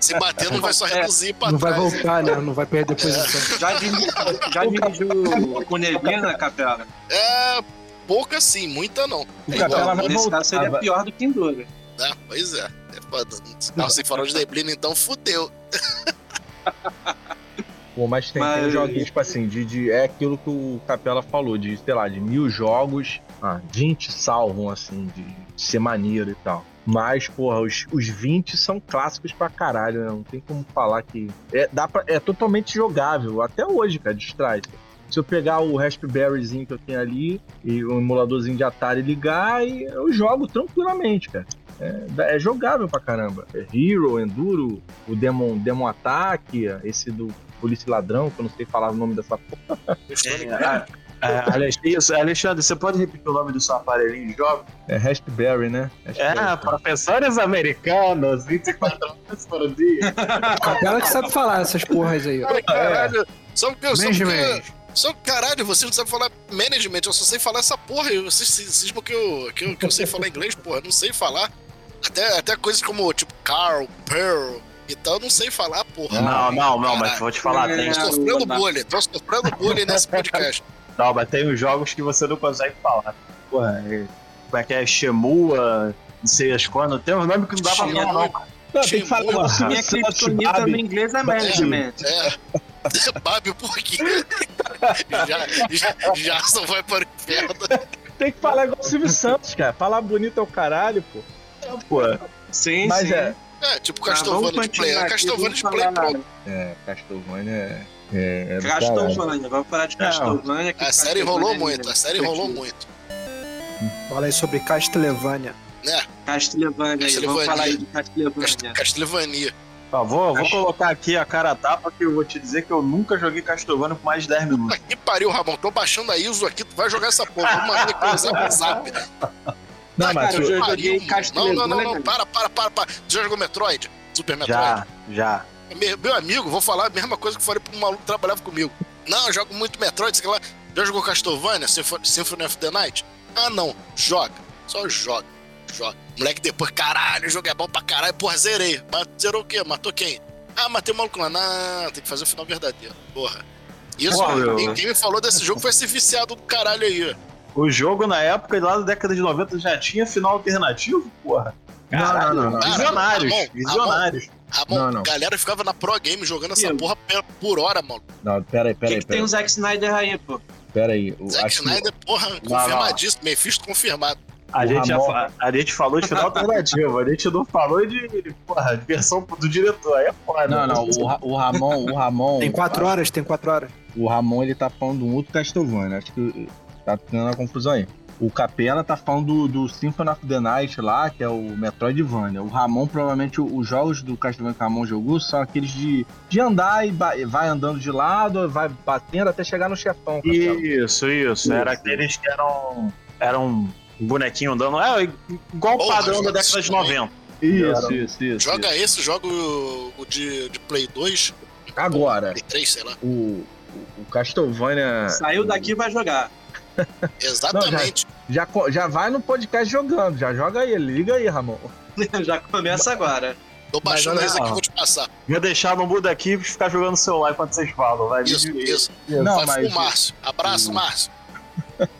Se bater, não vai só reduzir pra Não vai trás. voltar, né? Não vai perder posição. Já, diri- já dirigiu com neblina, Capela? É, pouca sim, muita não. O É Capela vai Nesse voltar. caso seria vai- pior do que Enduro. né? Pois é. É foda. Sem farol de neblina, então fudeu. Pô, mas tem, Mas- tem joguinhos, tipo assim, de, de- é aquilo que o Capela falou, de, sei lá, de mil jogos, ah, 20 salvam, assim, de, de ser maneiro e tal. Mas, porra, os, os 20 são clássicos pra caralho, né? Não tem como falar que. É, dá pra, é totalmente jogável, até hoje, cara, distrai. se eu pegar o Raspberryzinho que eu tenho ali e o emuladorzinho de Atari ligar, e eu jogo tranquilamente, cara. É, é jogável pra caramba. É Hero, Enduro, o Demon, Demon Attack, esse do Polícia Ladrão, que eu não sei falar o nome dessa porra. É, Alexandre, isso, Alexandre, você pode repetir o nome do seu aparelhinho de jogo? É Raspberry, né? Raspberry. É, professores americanos, 24 horas por dia. Ela que sabe falar essas porras aí, ó. Ai, caralho. Só porque, só porque, só caralho, você não sabe falar management, eu só sei falar essa porra. e Vocês cismam que eu, que, eu, que eu sei falar inglês, porra, eu não sei falar. Até, até coisas como, tipo, Carl, Pearl e tal, eu não sei falar, porra. Não, não, não, mas vou te falar, tem, Tô sofrendo bullying, tô sofrendo bullying nesse podcast. não, mas tem os jogos que você não consegue falar. Porra, é- como é que é? Shemua, não sei as quando, tem um nome que não dá pra falar, não. cara. Não, tem que falar com Minha criptonita no inglês é management. É. Babe um pouquinho. já, já, já só vai para o inferno. Tem que falar igual o Silvio Santos, cara. Falar bonito é o caralho, pô. Pô, Sim, Mas sim. é. É, tipo Tá, Castlevania de Play. É Castlevania de Play, pronto. É, Castlevania é. É, é. Castlevania, vamos falar de Castlevania. que A série rolou é muito, a série rolou muito. Fala aí sobre Castlevania. Né? Castlevania, aí, vamos falar aí de Cast- Castlevania. Castlevania. Ó, vou, vou colocar aqui a cara a tapa que eu vou te dizer que eu nunca joguei Castlevania por mais de 10 minutos. Que pariu, Ramon. Tô baixando a ISO aqui, tu vai jogar essa porra. Vou mandar aqui no zap. Não, Ah, mas cara, eu joguei. Castlevania. Não, não, não, não. Para, para, para, para. Você já jogou Metroid? Super Metroid? Já, já. Meu, meu amigo, vou falar a mesma coisa que eu falei pro maluco que trabalhava comigo. Não, eu jogo muito Metroid, sei lá. Já jogou Castlevania, Sympho- Symphony of the Night? Ah, não. Joga. Só joga. Joga. Moleque depois, caralho, o jogo é bom pra caralho. Porra, zerei. Mas zerou o quê? Matou quem? Ah, matei o maluco lá. Não, tem que fazer o final verdadeiro. Porra. Isso, quem, quem me falou desse jogo foi esse viciado do caralho aí. O jogo na época, lá da década de 90, já tinha final alternativo, porra. Não, não, não, não. Visionários, Ramon, visionários. Ramon, Não, não. galera ficava na Pro Game jogando essa porra por hora, mano. Não, pera aí, O pera que, tem o Zack Snyder aí, pô? Pera aí. O- Zack acho que- Snyder, porra, confirmadíssimo. Mephisto confirmado. A O gente, Ramon- fa- a gente falou de final alternativo, a gente não falou de, porra, de versão do diretor. Aí é foda. Não, não, o, Ra- o Ramon, o Ramon. Tem quatro horas, tem quatro horas. O Ramon ele tá falando de um outro Castlevania. Acho que tá tendo uma confusão aí. O Capela tá falando do, do Symphony of the Night lá, que é o Metroidvania. O Ramon, provavelmente, o- os jogos do Castlevania que o Ramon jogou são aqueles de, de andar e ba- vai andando de lado, vai batendo até chegar no chefão. Capela. Isso, isso. Era Isso. aqueles que eram. Eram um bonequinho andando. É, igual o padrão da década de isso também. 90. Isso, isso, isso. Joga esse, joga o, o de, de Play 2. Agora, Play 3, sei lá. o, o, o Castlevania. Saiu daqui vai jogar. Exatamente. Já, co- já vai no podcast jogando, já joga aí, liga aí, Ramon. Já começa agora. Tô baixando esse aqui, vou te passar. Vou deixar no mudo aqui e ficar jogando celular enquanto vocês falam. Vai, Isso, isso. Não, Vai mas pro Márcio. Abraço, o- Márcio.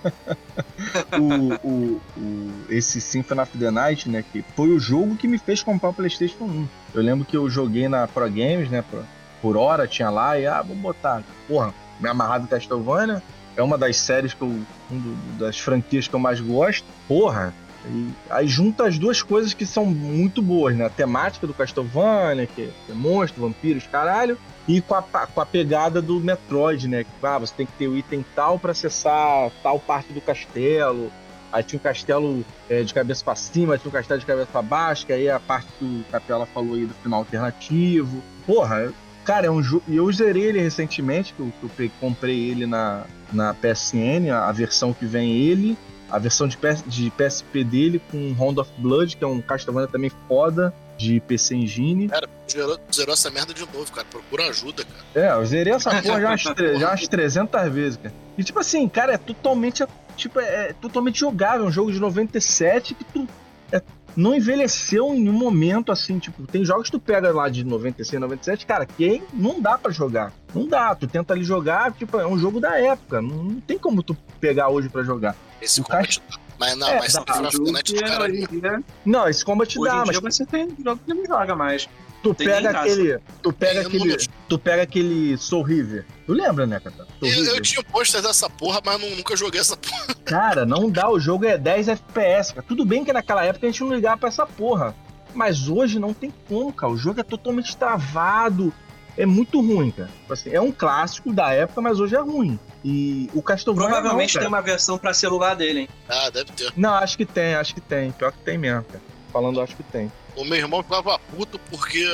o, o, o- esse Symphony of the Night, né, que foi o jogo que me fez comprar o PlayStation 1. Eu lembro que eu joguei na Pro Games, né, por, por hora, tinha lá, e ah, vou botar. Porra, me amarrado em Castlevania, é uma das séries que eu. Um das franquias que eu mais gosto. Porra, e aí junta as duas coisas que são muito boas, né? A temática do Castlevania, que é monstro, vampiros, caralho, e com a, com a pegada do Metroid, né? Ah, você tem que ter o item tal pra acessar tal parte do castelo. Aí tinha um castelo é, de cabeça pra cima, tinha um castelo de cabeça pra baixo, que aí é a parte que o Capela falou aí do final alternativo. Porra, cara, é um jogo. E eu zerei ele recentemente, que eu, que eu comprei ele na, na PSN, a, a versão que vem ele, a versão de, PS, de PSP dele com Round of Blood, que é um Castlevania também foda, de PC Engine. Cara, zerou, zerou essa merda de novo, cara. Procura ajuda, cara. É, eu zerei essa porra já umas, já umas 300 vezes, cara. E tipo assim, cara, é totalmente, tipo, é totalmente jogável. É um jogo de 97 que tu é, não envelheceu em nenhum momento, assim, tipo, tem jogos que tu pega lá de 96, 97, cara, que não dá pra jogar. Não dá, tu tenta ali jogar, tipo, é um jogo da época. Não, não tem como tu pegar hoje pra jogar. Esse O combate dá. Mas não, É, mas dá. Dia, Não, esse combat hoje dá, em mas dia você tem jogo que não joga mais. Tu tem pega aquele. Tu pega aquele. números. Tu pega aquele Soul River. Tu lembra, né, cara? Eu, eu tinha pôster dessa porra, mas não- nunca joguei essa porra. Cara, não dá, o jogo é 10 FPS, cara. Tudo bem que naquela época a gente não ligava pra essa porra. Mas hoje não tem como, cara. O jogo é totalmente travado. é muito ruim, cara. Tipo Assim, é um clássico da época, mas hoje é ruim. E o Castlevania Provavelmente não, tem uma versão pra celular dele, hein? Ah, deve ter. Não, acho que tem, acho que tem. Pior que tem mesmo, cara. Falando, acho que tem. O meu irmão ficava puto porque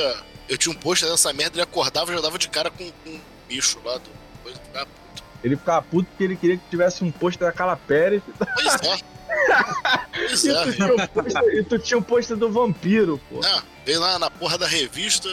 eu tinha um pôster dessa merda, ele acordava e já dava de cara com, com um bicho lá do. Coisa, ficava puto. Ele ficava puto porque ele queria que tivesse um pôster da Calapérez Pois é. pois e, é, tu tinha um pôster- e tu tinha um pôster do vampiro, pô. Não, veio lá na porra da revista.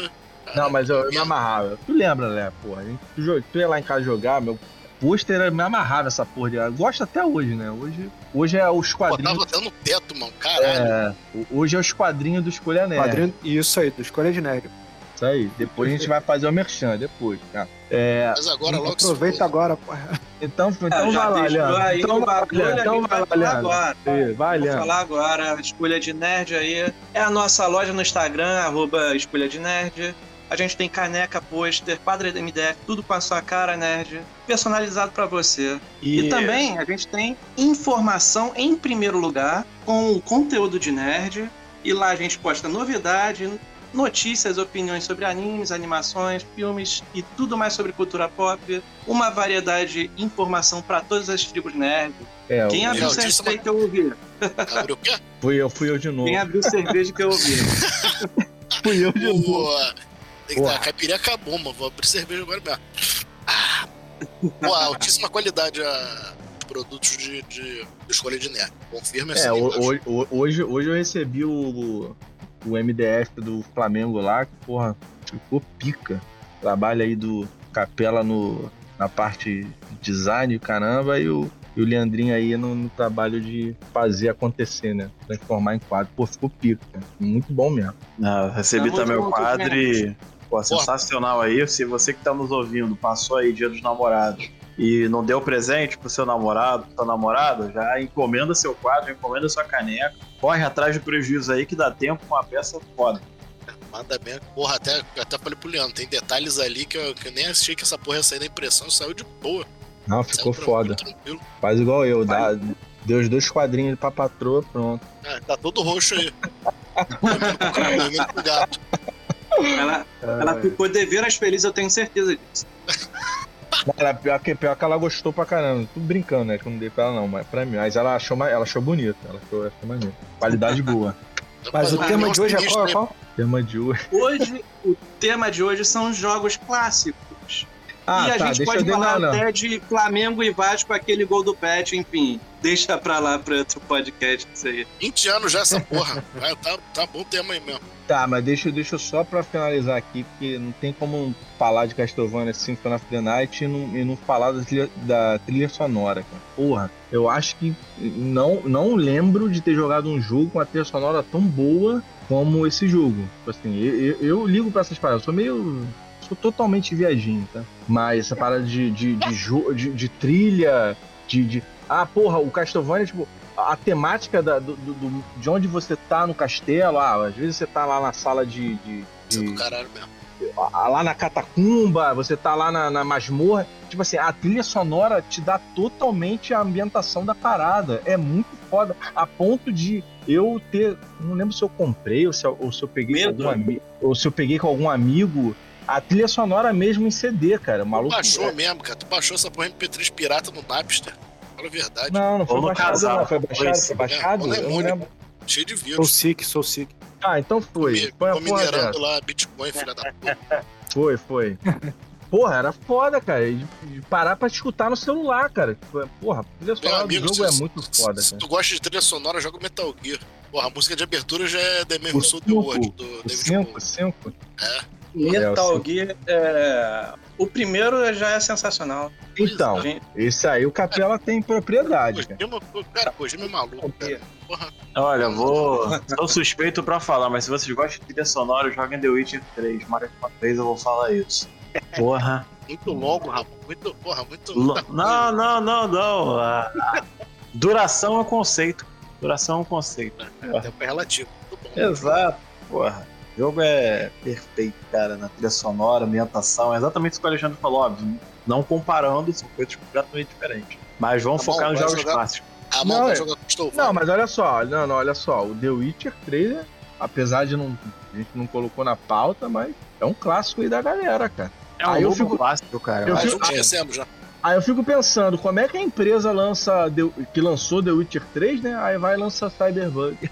Não, mas eu, eu me amarrava. Tu lembra, né, porra? Tu, tu ia lá em casa jogar, meu pôster me amarrava essa porra. de- Eu gosto até hoje, né? Hoje, hoje é os quadrinhos. Botava até no teto, mano. Caralho. É, o- hoje é os quadrinhos do Escolha Nerd. Quadrinho, isso aí, do Escolha de Nerd. Isso aí. Depois a gente vai fazer o merchan, depois, cara. É, Mas agora logo Aproveita agora, porra. então, então Ah, já vai lá, Leandro. aí Então o vai lá, Então vai vai lá, Leandro. agora. Ih, Vai, Vou Leandro. falar agora, Escolha de Nerd aí. É a nossa loja no Instagram, arroba Escolha de Nerd. A gente tem caneca, pôster, quadro MDF, tudo com a sua cara, nerd, personalizado pra você. E... também a gente tem informação em primeiro lugar, com o conteúdo de nerd. E lá a gente posta novidade, notícias, opiniões sobre animes, animações, filmes e tudo mais sobre cultura pop. Uma variedade de informação pra todas as tribos nerd. É, Quem eu- abriu cerveja que eu ouvi? Abriu o quê? fui eu, fui eu de novo. Quem abriu cerveja que eu ouvi? Fui eu de novo. Porra. dar. A caipirinha acabou, mano. Vou abrir cerveja agora mesmo. Ah. Pô, altíssima qualidade a produtos de, de, de escolha de nerd. Confirma É, essa imagem. hoje, ho- hoje, hoje eu recebi o, o MDF do Flamengo lá, que, porra, ficou pica. Trabalho aí do Capela no, na parte de design, caramba, e o, e o Leandrinho aí no, no trabalho de fazer acontecer, né? Transformar em quadro. Pô, ficou pica. cara. Muito bom mesmo. Não, eu recebi Tamo também o quadro e. Pô, sensacional aí. Se você que tá nos ouvindo passou aí dia dos namorados e não deu presente pro seu namorado, pro seu namorado, já encomenda seu quadro, encomenda sua caneca. Corre atrás de prejuízo aí que dá tempo com uma peça foda. Manda bem. Porra, até, até falei pro Leandro, tem detalhes ali que eu, que eu nem achei que essa porra ia sair da impressão, saiu de boa. Não, ficou foda. Faz igual eu, dá, deu os dois quadrinhos pra patroa, pronto. Ah, tá todo roxo aí. Dormindo com o gato. Ela, ela ficou deveras feliz, eu tenho certeza disso. Ela, pior, que, pior que ela gostou pra caramba. Tudo brincando, né? Que eu não dei pra ela, não. Mas pra mim. Mas ela achou, ela achou bonito. Ela achou, achou maneiro. Qualidade boa. Mas o Ah, tema de hoje é qual? hein? qual? Tema de hoje. Hoje, o tema de hoje são jogos clássicos. Ah, e a tá. gente Deixa pode falar não. até de Flamengo e Vasco, aquele gol do Pet, enfim. Deixa pra lá pra outro podcast isso aí. 20 anos já essa porra. Vai, tá, tá bom tema aí mesmo. Tá, mas deixa, deixa eu só pra finalizar aqui, porque não tem como falar de Castlevania Symphony of the Night e não, e não falar da trilha, da trilha sonora, cara. Porra, eu acho que não, não lembro de ter jogado um jogo com a trilha sonora tão boa como esse jogo. Tipo Assim, eu, eu- eu ligo pra essas paradas, eu sou meio. Sou totalmente viadinho, tá? Mas essa parada de, de, de, de, de trilha, de, de. Ah, porra, o Castlevania, tipo, a temática da- do, do- de onde você tá no castelo, ah, às vezes você tá lá na sala de. de- Isso é de- do caralho mesmo. lá na catacumba, você tá lá na, na masmorra. Tipo assim, a trilha sonora te dá totalmente a ambientação da parada. É muito foda. A ponto de eu ter. Não lembro se eu comprei ou se, eu- ou se eu peguei com Medo. algum amigo. Ou se eu peguei com algum amigo. A trilha sonora mesmo em CD, cara. O Tu maluco. baixou mesmo, cara. Tu baixou essa porra MP3 pirata no Napster. Fala a verdade. Não, não foi baixado, casal. não. Foi baixado, Foi foi baixado? É, ou Eu não lembro. Cheio de Sou vírus. sick, sou sick. Ah, então foi. Me- Foi a Tô porra minerando lá Bitcoin, filha da puta. Foi, foi. Porra, era foda, cara. De, de parar pra escutar no celular, cara. Porra, a trilha sonora do amigo, jogo se, é muito se- foda, se cara. tu gosta de trilha sonora, joga o Metal Gear. Porra, a música de abertura já é The Man Who Sold the World, do O David 5, Bowie. 5. Metal É, Gear, é... o primeiro já é sensacional. Então, Gente, esse aí o Capela tem propriedade, cara. Kojima, pô, cara, Kojima é maluco, cara. Porra, Olha, vou. Sou suspeito pra falar, mas se vocês gostam de trilha sonora, joguem The Witcher 3. Mais uma vez eu vou falar isso. Porra. muito longo, rapaz. Muito, porra, muito. Lo- muita coisa. Não, não, não, não. A- a Duração é conceito. Duração é um conceito. É, tempo é relativo. Muito bom. Exato. Porra. O jogo é perfeito, cara, na trilha sonora, ambientação. É exatamente isso que o Alexandre falou, óbvio. Não comparando, são coisas completamente diferentes. Mas vamos Tá bom, focar nos jogos jogar- clássicos. A mão Não, é- jogar. Não, mas olha só, não, não, olha só. O The Witcher 3 é apesar de não. A gente não colocou na pauta, mas é um clássico aí da galera, cara. É um Aí eu fico- clássico, cara. eu Mas fico- esquecemos já. Aí eu fico pensando, como é que a empresa lança. The- que lançou The Witcher 3, né? Aí vai lançar Cyberbug.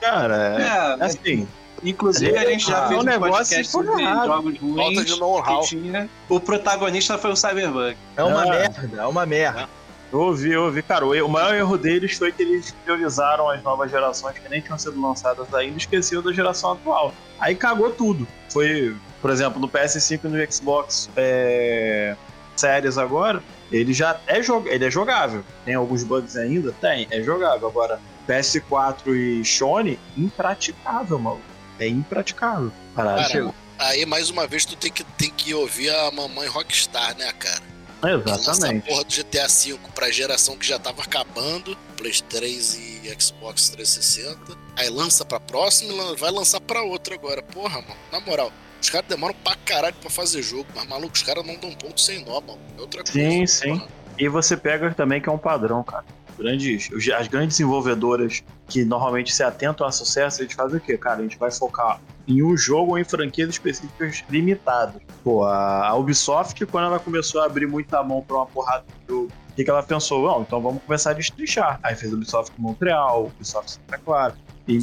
Cara, é, É, assim, inclusive a gente já Ah, fez um negócio sobre errado. jogos Falta ruins de know-how. que tinha. O protagonista foi o Cyberbug. É uma Ah. merda, é uma merda. eu ouvi, eu ouvi, cara, o, maior erro deles foi que eles priorizaram as novas gerações que nem tinham sido lançadas ainda e esqueciam da geração atual. Aí cagou tudo. Foi, por exemplo, no PS5 e no Xbox é, Series agora, ele já é, jog, ele é jogável. Tem alguns bugs ainda? Tem, é jogável. Agora, PS4 e Sony, impraticável, maluco. É impraticável. Parada. Cara, aí mais uma vez tu tem que, tem que ouvir a mamãe Rockstar, né, cara? Exatamente. porra do GTA V pra geração que já tava acabando, Play 3 e Xbox 360. Aí lança pra próxima e vai lançar pra outra agora. Porra, mano, na moral. Os caras demoram pra caralho pra fazer jogo, mas maluco, os caras não dão ponto sem nó, mano. É outra coisa. Sim, sim. E você pega também que é um padrão, cara. Grandes, as grandes desenvolvedoras que normalmente se atentam a sucesso, eles fazem o quê? Cara, a gente vai focar em um jogo ou em franquias específicas limitadas. Pô, a Ubisoft, quando ela começou a abrir muita mão pra uma porrada de jogo, o que, que ela pensou? Não, então vamos começar a destrinchar. Aí fez Ubisoft Montreal, Ubisoft Santa Clara. E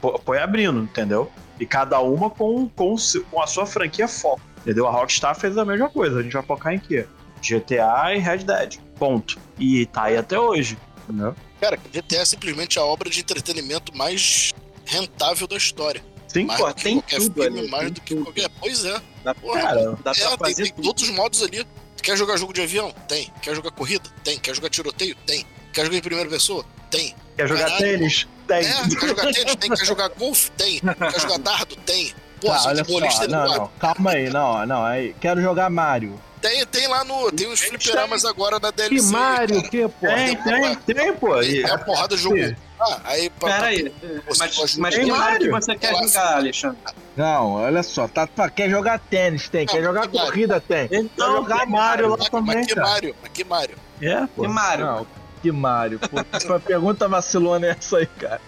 fo- foi abrindo, entendeu? E cada uma com, com, com a sua franquia foco. Entendeu? A Rockstar fez a mesma coisa. A gente vai focar em quê? GTA e Red Dead. Ponto. E tá aí até hoje. Entendeu? Cara, GTA é simplesmente a obra de entretenimento mais rentável da história. Sim, Mais pô, tem qualquer tudo filme, ali, mais tem do que tudo. qualquer. Pois é. Dá, Porra, cara. dá É, pra tem, fazer tem tudo. todos os modos ali. Quer jogar jogo de avião? Tem. Quer jogar corrida? Tem. Quer jogar tiroteio? Tem. Quer jogar em primeira pessoa? Tem. Quer jogar Caralho. tênis? Tem. É, quer jogar tênis? Tem. Quer jogar golfe? Tem. Quer jogar dardo? Tem. Pô, Tá, olha só, não, não, calma aí, não, não, aí, quero jogar Mario. Tem, tem lá no. Tem uns fliperamas agora na DLC. Que Mario, cara. o que, pô? Tem, tem, tem, pô. E- É uma porrada de jogo. Ah, aí pra, Pera pra- aí, você mas, mas que Mario que você quer Relaxa. jogar, Alexandre? Não, olha só, tá, tá- quer jogar tênis, tem, quer Não, jogar que Mario? corrida, tem. Então, jogar tem Mario lá Mas, também, mas que cara. Mario? Mas que Mario? É, pô. Que Mario? Não, que Mario, pô, essa pergunta vacilona é essa aí, cara.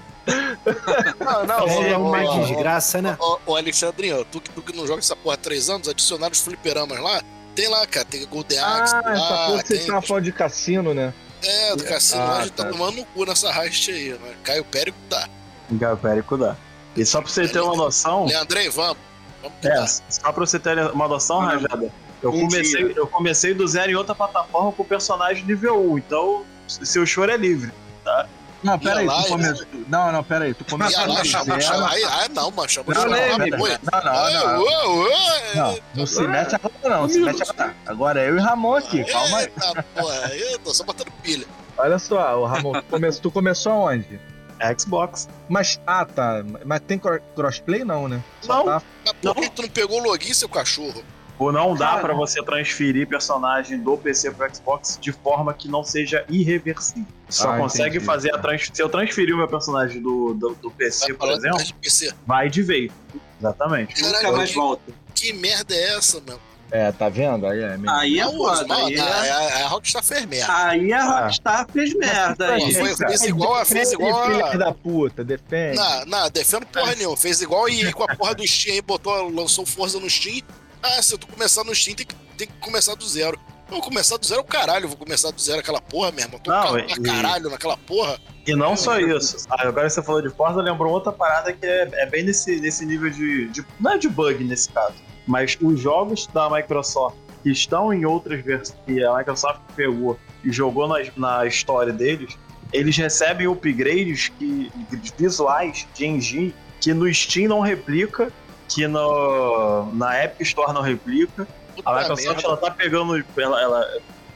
Não, não, É ô, uma ô, ô, desgraça, né? Ô, ô, Alexandrinho, tu, que- tu que não joga essa porra há três anos, adicionaram os fliperamas lá. Tem lá, cara, tem Golden Ah, Axe, essa lá, porra tem, tava falando de cassino, né? É, do cassino, Ah, a gente tá tá. tomando no cu nessa heist aí, né? Caio Périco dá. Galpérico dá. E só pra você ter uma noção, Leandrei, vamos. Vamos é, só pra você ter uma noção, Ah, Rajada, eu um comecei, dia. eu comecei do zero em outra plataforma com o personagem nível 1, então seu choro é livre. Não, pera aí, Ia lá tu começou. Não, não, pera aí, tu começou zero. chama, aí, ah, não, chama Não, não, aí. não, não, Ah, não. se mete agora não, se mete agora. Agora é eu e o Ramon aqui, calma aí. Eita, porra, eu tô só botando pilha. Olha só, o Ramon, tu, come- tu começou aonde? É Xbox. Mas, ah, tá, mas tem cro- crossplay não, né? Só Não. tá- Mas por que tu não pegou o login, seu cachorro? Ou não dá pra você transferir personagem do PC pro Xbox de forma que não seja irreversível. Só Ah, consegue entendi. fazer a trans... Se eu transferir o meu personagem do, do, do PC, Vai por exemplo, de PC. vai de vez. Exatamente. Nunca Caralho, mais que, volta. que merda é essa, mano? É, tá vendo? Aí é mesmo. Aí é foda. não, Aí não, é- a, a Rockstar fez merda. aí a Rockstar fez merda Pô, aí. foi- fez igual a- fez igual a- Filha da puta, defende. Não, não, defendo porra nenhuma. Fez igual e com a porra do Steam aí, botou, lançou Forza no Steam. Ah, se tu começar no Steam, tem que, tem que começar do zero. Não, começar do zero caralho, eu vou começar do zero aquela porra mesmo. Eu tô Não, e- caralho naquela porra. E não só isso. Ah, agora que você falou de Forza, lembrou outra parada que é, é bem nesse, nesse nível de, de- Não é de bug nesse caso, mas os jogos da Microsoft que estão em outras versões que a Microsoft pegou e jogou na, na história deles, eles recebem upgrades que, visuais de engine que no Steam não replica, que no, na Epic Store não replica. Puta A Microsoft ela tá pegando. Ela, ela-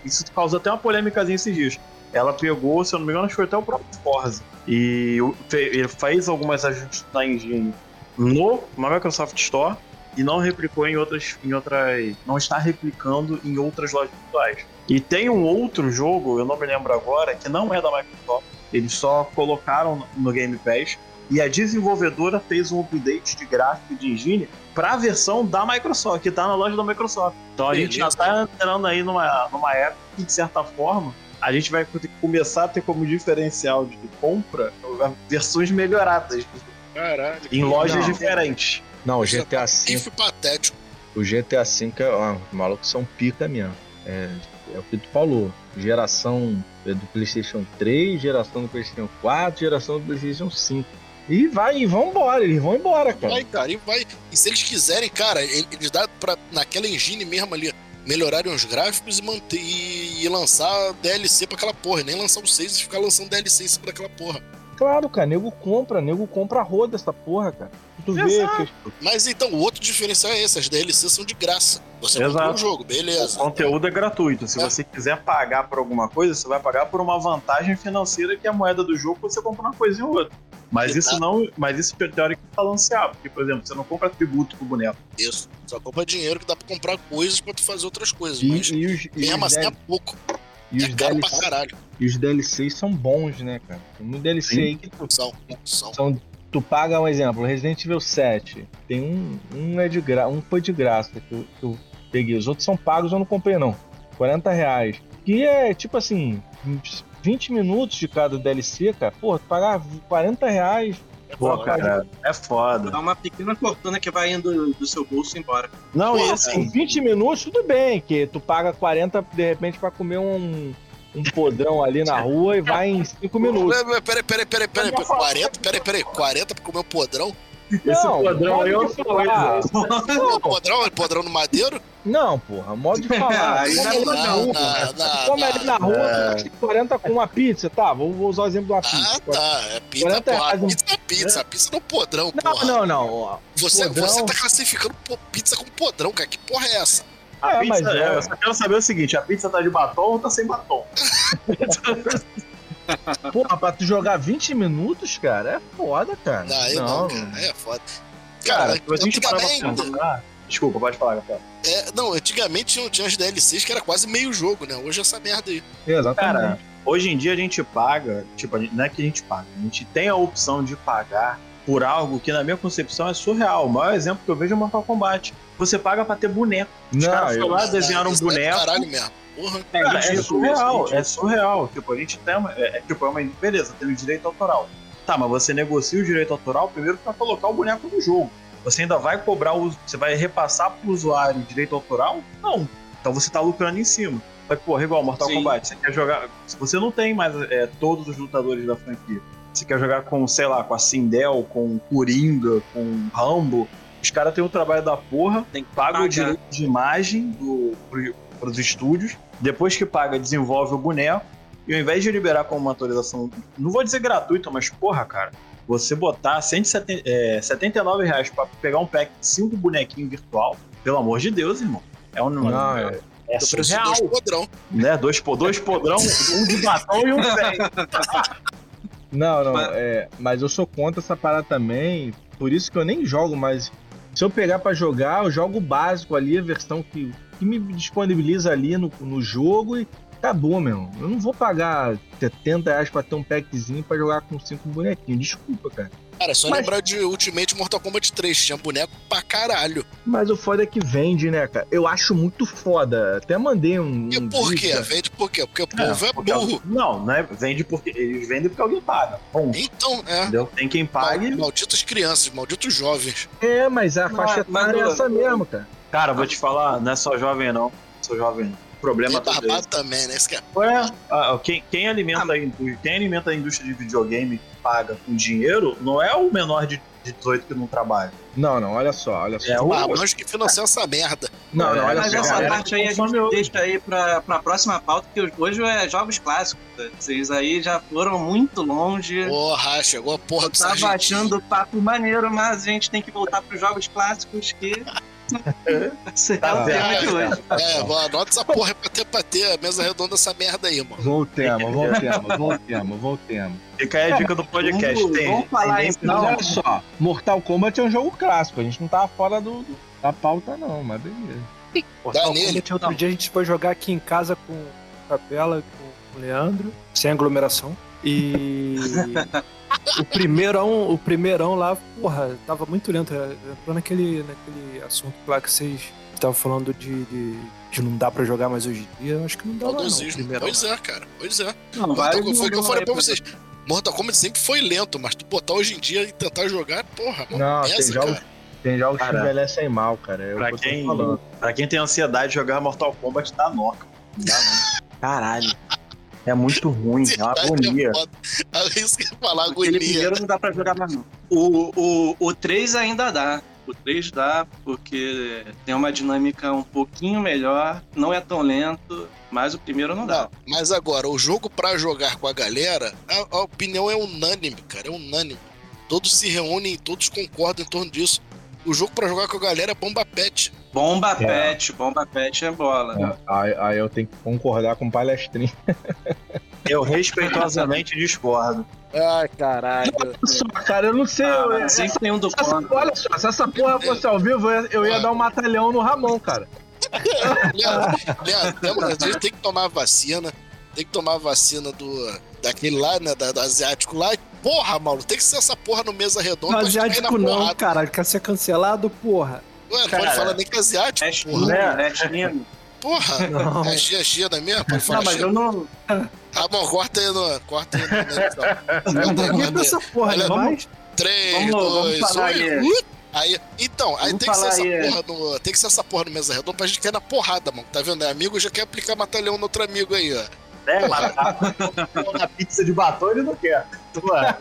isso causou até uma polêmicazinha esses dias. Ela pegou, se eu não me engano, acho que foi até o próprio Forza. E ele fez algumas ajustes na engine no, na Microsoft Store e não replicou em outras, em outras. Não está replicando em outras lojas virtuais. E tem um outro jogo, eu não me lembro agora, que não é da Microsoft. Eles só colocaram no Game Pass. E a desenvolvedora fez um update de gráfico de engine para a versão da Microsoft, que tá na loja da Microsoft. Então a gente já Beleza. tá entrando aí numa, numa época que, de certa forma, a gente vai ter que começar a ter como diferencial de compra versões melhoradas Caralho. Em lojas Não. diferentes. Não, o é GTA V, patético. o GTA V é, ó, os malucos são pica mesmo. É, é o que tu falou. Geração do PlayStation 3, geração do PlayStation 4, geração do PlayStation 5. E vai, e vão embora, eles vão embora, cara. Vai, cara, e vai. E se eles quiserem, cara, ele- eles dá pra, naquela engine mesmo ali, melhorarem os gráficos e manter e, e lançar DLC pra aquela porra. e Nem lançar o 6 e ficar lançando DLC em cima daquela porra. Claro, cara, nego compra, nego compra a roda essa porra, cara. Tu vê Exato. que Mas então, o outro diferencial é esse: as DLCs são de graça. Você Exato. comprou o jogo, O beleza. conteúdo é gratuito. Se É. você quiser pagar por alguma coisa, você vai pagar por uma vantagem financeira que é a moeda do jogo você compra uma coisa ou outra. Mas Exato. isso não. Mas isso teórico é balancear, porque, por exemplo, você não compra tributo pro boneco. Isso. Só compra dinheiro que dá pra comprar coisas pra tu fazer outras coisas. E, mas e os, e, mesmo os assim é pouco. e É os caro pra DLC caralho. e os DLCs são bons, né, cara? Tem muito DLC Sim. aí que tu, São, são. são, tu paga um exemplo, Resident Evil 7. Tem um, um é de gra, um foi de graça que eu, que eu peguei. Os outros são pagos, eu não comprei não. 40 reais. Que é tipo assim, 20 minutos de cada DLC, cara. Pô, tu pagar 40 reais. Pô, cara, é foda. Dá uma pequena fortuna que vai indo do seu bolso embora. Não, Pô, e em assim, 20 minutos, tudo bem, que tu paga 40 de repente pra comer um, um podrão ali na rua e vai em 5 minutos. Peraí, peraí, peraí, peraí, peraí, Mas não 40, peraí, peraí, 40 pra comer um podrão? esse Não, padrão aí é outra coisa. Não, Podrão, podrão no madeiro? não, porra, modo de falar. Aí Come não, ali na não, rua. não, não, Come ali na rua, É. tu gasta 40 com uma pizza, tá? Vou, vou usar o exemplo de uma pizza. Ah, tá. É pizza, 40 porra. reais Pizza é pizza. Pizza não é podrão, Não, porra. não, não. ó. Você, podrão- você tá classificando pizza como podrão, cara. Que porra é essa? A É, pizza, mas é, é. eu só quero saber o seguinte: a pizza tá de batom ou tá sem batom? Porra, pra tu jogar 20 minutos, cara, é foda, cara. Não, aí não, cara. Aí é foda. Cara, Cara, se a gente parar pra antigamente, pensar. Desculpa, pode falar, Gabriel. é, não, antigamente tinha, tinha as DLCs que era quase meio jogo, né? Hoje é essa merda aí. Exatamente. Cara, hoje em dia a gente paga, tipo, a gente- não é que a gente paga, a gente tem a opção de pagar por algo que, na minha concepção, é surreal. O maior exemplo que eu vejo é o Mortal Kombat. Você paga pra ter boneco. Os Não, caras foram lá, desenharam um é boneco. Caralho mesmo. Porra. Cara, é ridículo, surreal, é surreal. Tipo, a gente tem uma. É, é, tipo, é uma. Beleza, tem o direito autoral. Tá, mas você negocia o direito autoral primeiro pra colocar o boneco no jogo. Você ainda vai cobrar o. Você vai repassar pro usuário o direito autoral? Não. Então você tá lucrando em cima. Mas, porra, igual Mortal Sim. Kombat, você quer jogar. Se você não tem mais é, todos os lutadores da franquia. Você quer jogar com, sei lá, com a Sindel, com o Coringa, com o Rambo. Os caras têm o trabalho da porra, Tem que paga o pagar. direito de imagem do, pro, pros estúdios. Depois que paga, desenvolve o boneco. E ao invés de liberar como uma atualização, não vou dizer gratuita, mas porra, cara, você botar 170, é, 79 reais pra pegar um pack de 5 bonequinhos virtual, pelo amor de Deus, irmão. É um Não, é, é- é surreal, dois podrão. né? Dois, dois podrão, um de batom e um sem. Não, não, Mas- é, mas eu sou contra essa parada também, por isso que eu nem jogo, mas se eu pegar pra jogar, eu jogo o básico ali, a versão que, que me disponibiliza ali no, no jogo e acabou, meu. Eu não vou pagar 70 reais pra ter um packzinho pra jogar com cinco bonequinhos, desculpa, cara. Cara, é só Mas- lembrar de Ultimate Mortal Kombat 3. Tinha boneco pra caralho. Mas o foda é que vende, né, cara? Eu acho muito foda, até mandei um... E um por vídeo, quê? Vende por quê? Porque o É, povo é, porque- burro. Não, não é, vende porque eles vendem porque alguém paga. Bom, Então, é. entendeu? Tem quem pague. Mal- Malditas crianças, malditos jovens. É, mas a Mas- faixa mas etária é essa mesmo, cara. Cara, vou te falar, não é só jovem não. Sou jovem problema é barbado também, né? Isso que é. Ué, ah, quem, quem alimenta a indú- quem alimenta a indústria de videogame que paga com dinheiro não é o menor de de 18 que não trabalha. Não, não, olha só, olha só. É o- Barbanos que financiam essa merda. Não, não, É, olha Mas só. essa galera parte aí a gente hoje. deixa aí pra, pra próxima pauta, que hoje é jogos clássicos. tá? Vocês aí já foram muito longe. Porra, chegou a porra do tava achando o papo maneiro, mas a gente tem que voltar pros jogos clássicos que. O Tá tema de vendo? hoje. É, vou anota essa porra pra ter, pra ter a mesa redonda essa merda aí, mano. Voltemos, voltemos, voltemos, voltemos. Fica aí a dica do podcast. Vamos- tem, vamos falar tem então. Não, olha só. Mortal Kombat é um jogo clássico. A gente não tava fora do, do- da pauta, não, mas beleza. Mortal. Kombat, outro dia a gente foi jogar aqui em casa com o Capela, com o Leandro, sem aglomeração. E o primeirão, o primeirão lá, porra, tava muito lento. Entrou naquele, naquele assunto lá que vocês estavam falando de, de, de não dá pra jogar mais hoje em dia. Eu acho que não dá mais não. o primeirão. Pois é, cara. Pois é. Não, Então, vários foi o que eu falei pra vocês. Mortal Kombat sempre foi lento, mas tu botar hoje em dia e tentar jogar, porra, mano, Não, pesa, tem jogos, cara. tem jogos que Cara, envelhecem mal, cara. É o Pra que eu tô quem, pra quem tem ansiedade de jogar Mortal Kombat, dá noca. Não dá não. Caralho. É muito ruim, é uma agonia. foda. É isso que eu ia falar, Aquele agonia. primeiro não dá pra jogar mais não. O, o, o 3 ainda dá. O 3 dá porque tem uma dinâmica um pouquinho melhor, não é tão lento, mas o primeiro não dá. Não, mas agora, o jogo pra jogar com a galera, a, a opinião é unânime, cara, é unânime. Todos se reúnem, todos concordam em torno disso. O jogo pra jogar com a galera é Bomba Pet. Bomba É. Pet, Bomba Pet é bola. É, aí, aí eu tenho que concordar com o palestrinho. Eu respeitosamente discordo. Ai, caralho. Só, cara, eu não sei. eu- Ah, essa- sempre tem um do essa- olha só, se essa porra fosse ao vivo, eu ia, eu ia dar um matalhão no Ramon, cara. Leandro, a gente tem que tomar vacina. Tem que tomar vacina do. Daquele lá, né? Da, do asiático lá. Porra, maluco, tem que ser essa porra no mesa redonda Não, asiático na não, porrada. cara. Quer ser cancelado, porra. Ué, não Cara, pode falar nem que é asiático, É porra. China, é China. Porra, Não. é China, mesmo? Pode falar Não, mas China. eu não. Tá bom, corta aí no. Corta aí no. Corta aí, Ninguém corta aí. pensa porra, Olha, né? vamos- Mas 3, Vamos- vamos 2, falar 1 aí. então, aí Vamos tem que ser essa aí. porra no. Tem que ser essa porra no mesa redonda pra gente cair na porrada, mano. Tá vendo? É amigo já quer aplicar matalhão no outro amigo aí, ó. É, matar na pizza de batom ele não quer. Ué,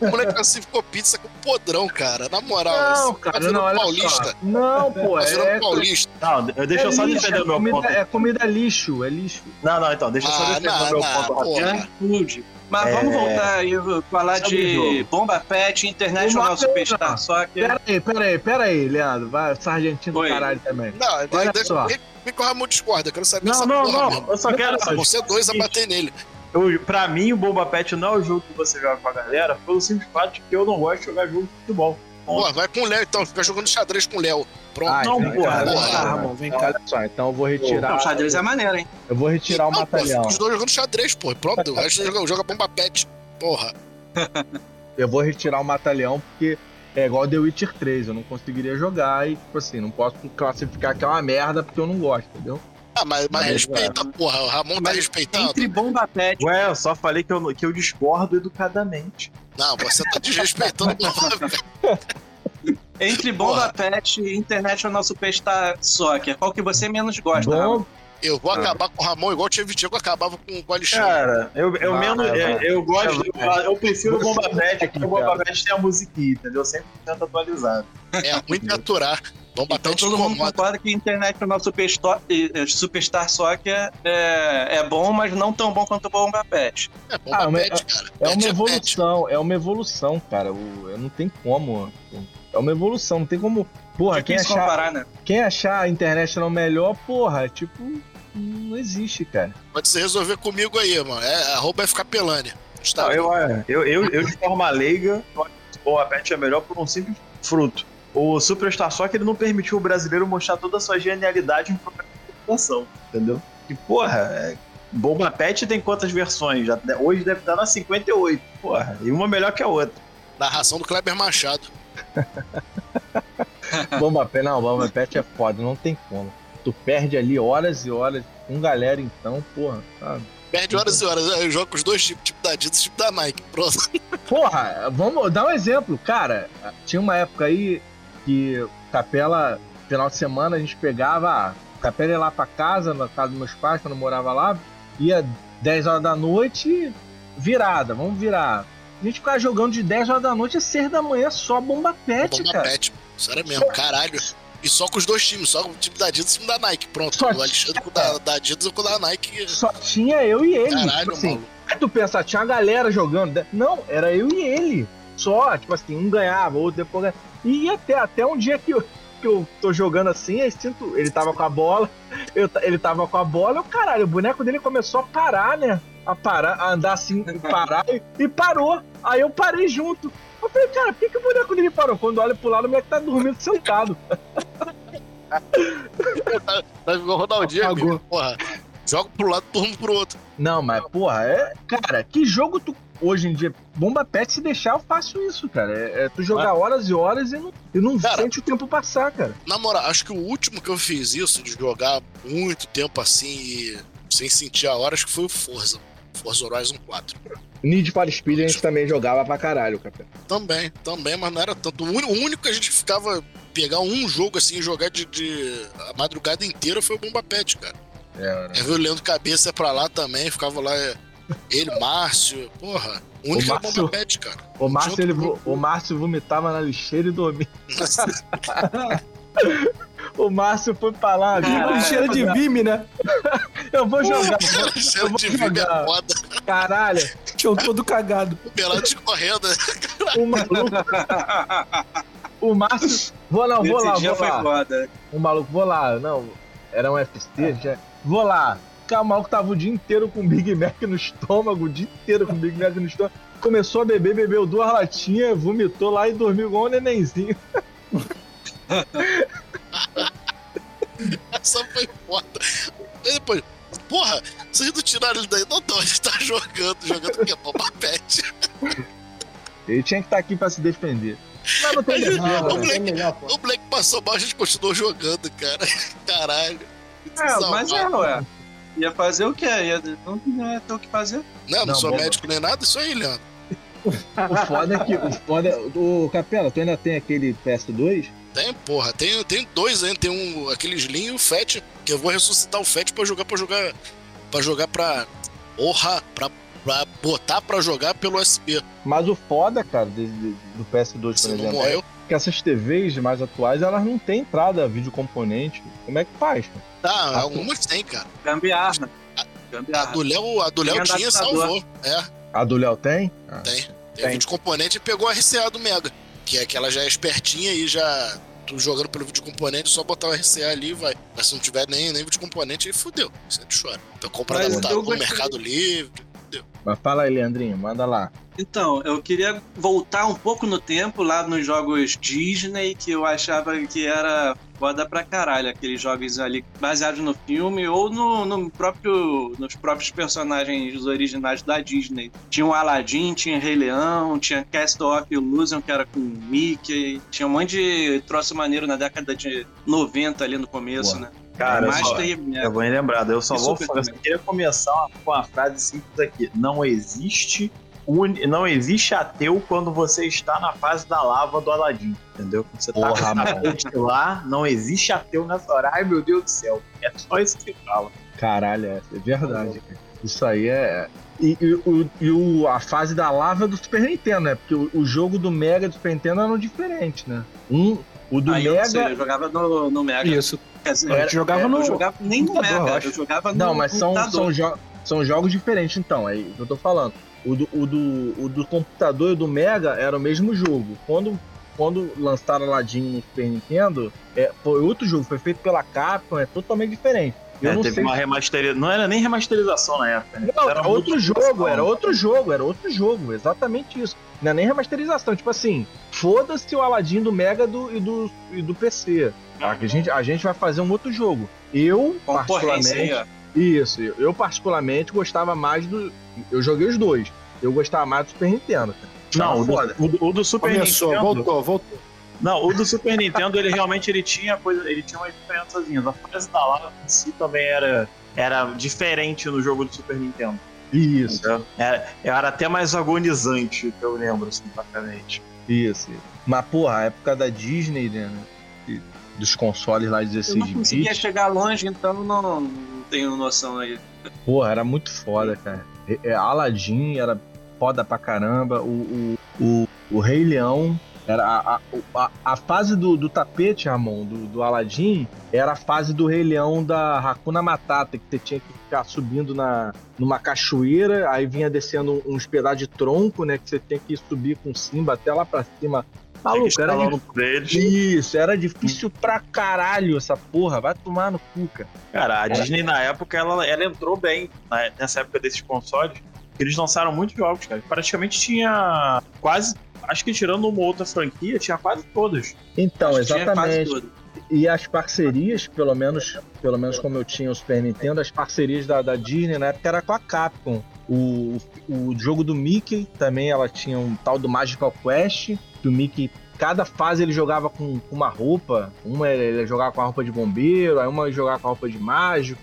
O moleque classificou pizza com podrão, cara. Na moral, Não, tá cara, virando não, olha paulista. só. Não, pô, Tá virando é. paulista. Não, deixa eu é só lixo, defender é o meu comida, ponto. É comida lixo, é lixo. Não, não, então, deixa eu só Ah, defender o não, meu não, ponto porra. Junk food. Mas É. vamos voltar aí, falar de. Bomba Pet, International Bomba Superstar. Só que. Pera aí, pera aí, pera aí, Leandro. Vai, sargentino do caralho também. Não, Olha deixa só. vem que o Ramon discorda. Eu quero saber Não, não, não, mesmo. eu só quero. Você dois a bater nele. Eu, pra mim, o Bomba Pet não é o jogo que você joga com a galera, pelo simples fato de que eu não gosto de jogar jogo de futebol. Pô, vai com o Léo então, fica jogando xadrez com o Léo. Pronto. Ai, não, vem porra, cá, vem vem cá, cá, Ramon, vem cá. Olha só, então eu vou retirar. Não, xadrez é maneiro, hein? Eu vou retirar o Não, pô, matalhão. fica os dois jogando xadrez, pô. Pronto, o resto joga, joga bomba pet. Porra. Eu vou retirar o matalhão porque é igual The Witcher 3. Eu não conseguiria jogar e, tipo assim, não posso classificar que é uma merda porque eu não gosto, entendeu? Ah, mas, mas Mas, respeita, porra. O Ramon tá Mas respeitando. Entre Bomba Pet. Ué, eu só falei que eu, que eu discordo educadamente. Não, você tá desrespeitando o bomba Entre Bomba Pet e International Superstar Soccer, qual que você menos gosta, Ramon? Bom, Eu vou acabar com o Ramon igual o Tchevchenko acabava com, com o Alexandre. Cara, eu, eu Vai, menos. é, eu gosto. Eu, eu prefiro o Bomba Pet, porque o Bomba. Pet tem a musiquinha, entendeu? Sempre tento atualizar. É ruim de aturar. Bomba Então todo mundo incomoda. concorda que International Superstar, eh, Superstar Soccer é, é bom, mas não tão bom quanto o Bomba Pet. É bomba Ah, pet, cara. é Pet uma evolução, é uma evolução, cara. O- Não tem como. É uma evolução, não tem como. Porra, quem achar, comparar, né? quem achar a internet não melhor, porra, tipo, não existe, cara. Pode se resolver comigo aí, mano. É arroba FK Pelani. Está Não, eu, é, eu, eu, eu, de forma leiga, eu acho que o Bomba Pet é melhor por um simples fruto. O Superstar Soccer ele não permitiu o brasileiro mostrar toda a sua genialidade em programa de computação, entendeu? E, porra, é, Bomba Pet tem quantas versões? Já, hoje deve estar na 58. Porra, e uma melhor que a outra. Narração do Kleber Machado. Bomba Pet, não, Bomba Pet é foda, não tem como. Tu perde ali horas e horas com galera, então, porra, sabe? Perde horas e horas. Eu jogo com os dois tipos, tipo da Adidas e tipo da Nike. Pronto. Porra, vamos dar um exemplo. Cara, tinha uma época aí que Capela, final de semana, a gente pegava. ah, Capela ia lá pra casa, na casa dos meus pais, quando eu morava lá, ia 10 horas da noite, virada, vamos virar. A gente ficava jogando de 10 horas da noite a 6 da manhã só bomba pet, Bomba cara. pet. Sério mesmo, caralho. E só com os dois times, só com o time da Adidas e o time da Nike. Pronto. Só o Alexandre com o da, da Adidas e com o da Nike. Só tinha eu e ele. Caralho, tipo assim. Aí tu pensa, tinha uma galera jogando. Não, era eu e ele. Só, tipo assim, um ganhava, outro depois ganhava. E até, até um dia que eu, que eu tô jogando assim, aí sinto. Ele tava com a bola, eu, ele tava com a bola, eu, caralho, o boneco dele começou a parar, né? A parar, a andar assim, parar, e, e parou. Aí eu parei junto. Eu falei, cara, por que, que o boneco dele parou? Quando olha pro lado, o moleque tá dormindo sentado. Tá igual o Ronaldinho, amigo. Porra. Joga pro lado, turno pro outro. Não, mas, porra, é. Cara, que jogo tu. Hoje em dia, bomba pet, se deixar, eu faço isso, cara. É, é tu jogar horas e horas e não, e não Cara, sente o tempo passar, cara. Na moral, acho que o último que eu fiz isso, de jogar muito tempo assim e sem sentir a hora, acho que foi o Forza. Forza Horizon 4. Need for Speed a gente também jogava pra caralho, capeta. Também, também, mas não era tanto. O único que a gente ficava. Pegar um jogo assim e jogar de, de- a madrugada inteira foi o Bomba Pet, cara. É, Eu vi o Leandro Cabeça pra lá também, ficava lá. é, Ele, Márcio, porra. O único O era o Márcio- Bomba Pet, cara. O Márcio, ele, o Márcio vomitava na lixeira e dormia. O Márcio foi pra lá, viu? Um cheiro de Vime, né? Eu vou jogar. Cheiro vou de jogar. é foda. Caralho, Tinham todo cagado. O pelado de correndo. o maluco. O Márcio. Vou não, vou Esse lá, dia vou foi lá. foda. O maluco, vou lá. Não, era um UFC, já. Vou lá. Cara, o maluco tava o dia inteiro com Big Mac no estômago, o dia inteiro com Big Mac no estômago. Começou a beber, bebeu duas latinhas, vomitou lá e dormiu igual um nenenzinho. Essa foi foda. Aí depois, porra, vocês não tiraram ele daí? Não, não, a gente tá jogando, jogando o quê? Bomba Pet. Ele tinha que estar aqui pra se defender. Mas não tem defesa, o né? Black- melhor, pô. O Black passou mal, a gente continuou jogando, cara. Caralho. É, mas é, ué. Ia fazer o quê? Ia, não, não ia ter o que fazer. Não, não, Não, sou bomba. médico nem nada, isso aí, Leandro. O foda é que. O foda é- Ô, Capela, tu ainda tem aquele PS2? Tem, porra, tem, tem dois ainda, tem um, aquele Slim e o Fat, que eu vou ressuscitar o Fat pra jogar, pra jogar, pra jogar pra, porra, pra, pra botar pra jogar pelo USB. Mas o foda, cara, de- de- do PS2, por Se não exemplo, morreu. é que essas TVs mais atuais, elas não têm entrada vídeo componente. Como é que faz? cara? Tá, algumas tem, cara. Gambiarra. A Gambiarra. do Léo, a do Léo tinha, salvou. É, A do Léo tem? Ah. tem. Tem, Tem. vídeo componente e pegou a RCA do Mega. Que é que ela já é espertinha e já. Tu jogando pelo vídeo componente, só botar o RCA ali e vai. Mas se não tiver nem, nem vídeo componente, aí fudeu. Você chora. Então compra eu no gostei. Mercado Livre. Mas fala aí, Leandrinho, manda lá. Então, eu queria voltar um pouco no tempo, lá nos jogos Disney, que eu achava que era foda pra caralho, aqueles jogos ali baseados no filme ou no, no próprio, nos próprios personagens originais da Disney. Tinha o Aladdin, tinha Rei Leão, tinha Castle of Illusion, que era com Mickey, tinha um monte de troço maneiro na década de 90 ali no começo, Boa. né? Cara, eu mais só, terrível, né? eu vou lembrado. Eu só E vou eu queria começar com uma frase simples aqui. Não existe uni- não existe ateu quando você está na fase da lava do Aladim, entendeu? Quando você tá Porra, na mano. frente lá, não existe ateu nessa hora. Ai, meu Deus do céu. É só isso que fala. Caralho, é, é verdade. cara. Isso aí é. E, e o- e o- a fase da lava é do Super Nintendo, né? Porque o, o jogo do Mega e do Super Nintendo eram diferentes, né? Um, o do Aí eu, não sei, Mega. eu jogava no, no Mega. Isso. Quer dizer, A gente jogava eu no. jogava nem no eu Mega, eu jogava no Não, mas são, são, jo- são jogos diferentes, então, é isso que eu tô falando. O do, o, do, o do computador e do Mega era o mesmo jogo. Quando, quando lançaram Aladdin no Super Nintendo, é, foi outro jogo, foi feito pela Capcom, é totalmente diferente. Eu É, não teve sei uma remasterização. Não era nem remasterização na época, né? Não, Era outro jogo, era outro jogo, era outro jogo, exatamente isso. Não é nem remasterização, tipo assim, foda-se o Aladdin do Mega do, e, do, e do PC. tá? Que A, gente, a gente vai fazer um outro jogo. Eu, particularmente. Isso, eu, eu particularmente gostava mais do. Eu joguei os dois. Eu gostava mais do Super Nintendo, cara. Não, o do, foda. o do- o do Super Começou, Nintendo. voltou, voltou. Não, o do Super Nintendo, ele realmente ele tinha coisa, ele tinha umas diferençazinhas. A fase da lava em si também era, era diferente no jogo do Super Nintendo. Isso? Era, era até mais agonizante, que eu lembro, assim, praticamente. isso. Mas, porra, a época da Disney, né? e Dos consoles lá de Eu 16 não conseguia bits. chegar longe, então não, não tenho noção aí. Porra, era muito foda, cara. É, é, Aladdin era foda pra caramba. O, o, o, o Rei Leão. Era a, a, a, a fase do, do tapete, Ramon, do, do Aladdin, era a fase do Rei Leão da Hakuna Matata, que você tinha que ficar subindo na, numa cachoeira, aí vinha descendo uns pedaços de tronco, né? Que você tinha que subir com Simba até lá pra cima. Maluco, era no deles. Isso, era difícil pra caralho essa porra. Vai tomar no cu, cara. Cara, a Disney na época, ela, ela entrou bem nessa época desses consoles. Eles lançaram muitos jogos, cara. Praticamente tinha quase. Acho que tirando uma outra franquia, tinha quase todas. Então, Acho exatamente. E as parcerias, pelo menos, pelo menos como eu tinha o Super Nintendo, as parcerias da, da Disney na época era com a Capcom. O, o jogo do Mickey também ela tinha um tal do Magical Quest, que o Mickey, cada fase ele jogava com, com uma roupa. Uma ele, jogava com a roupa de bombeiro, aí uma ele jogava com a roupa de mágico.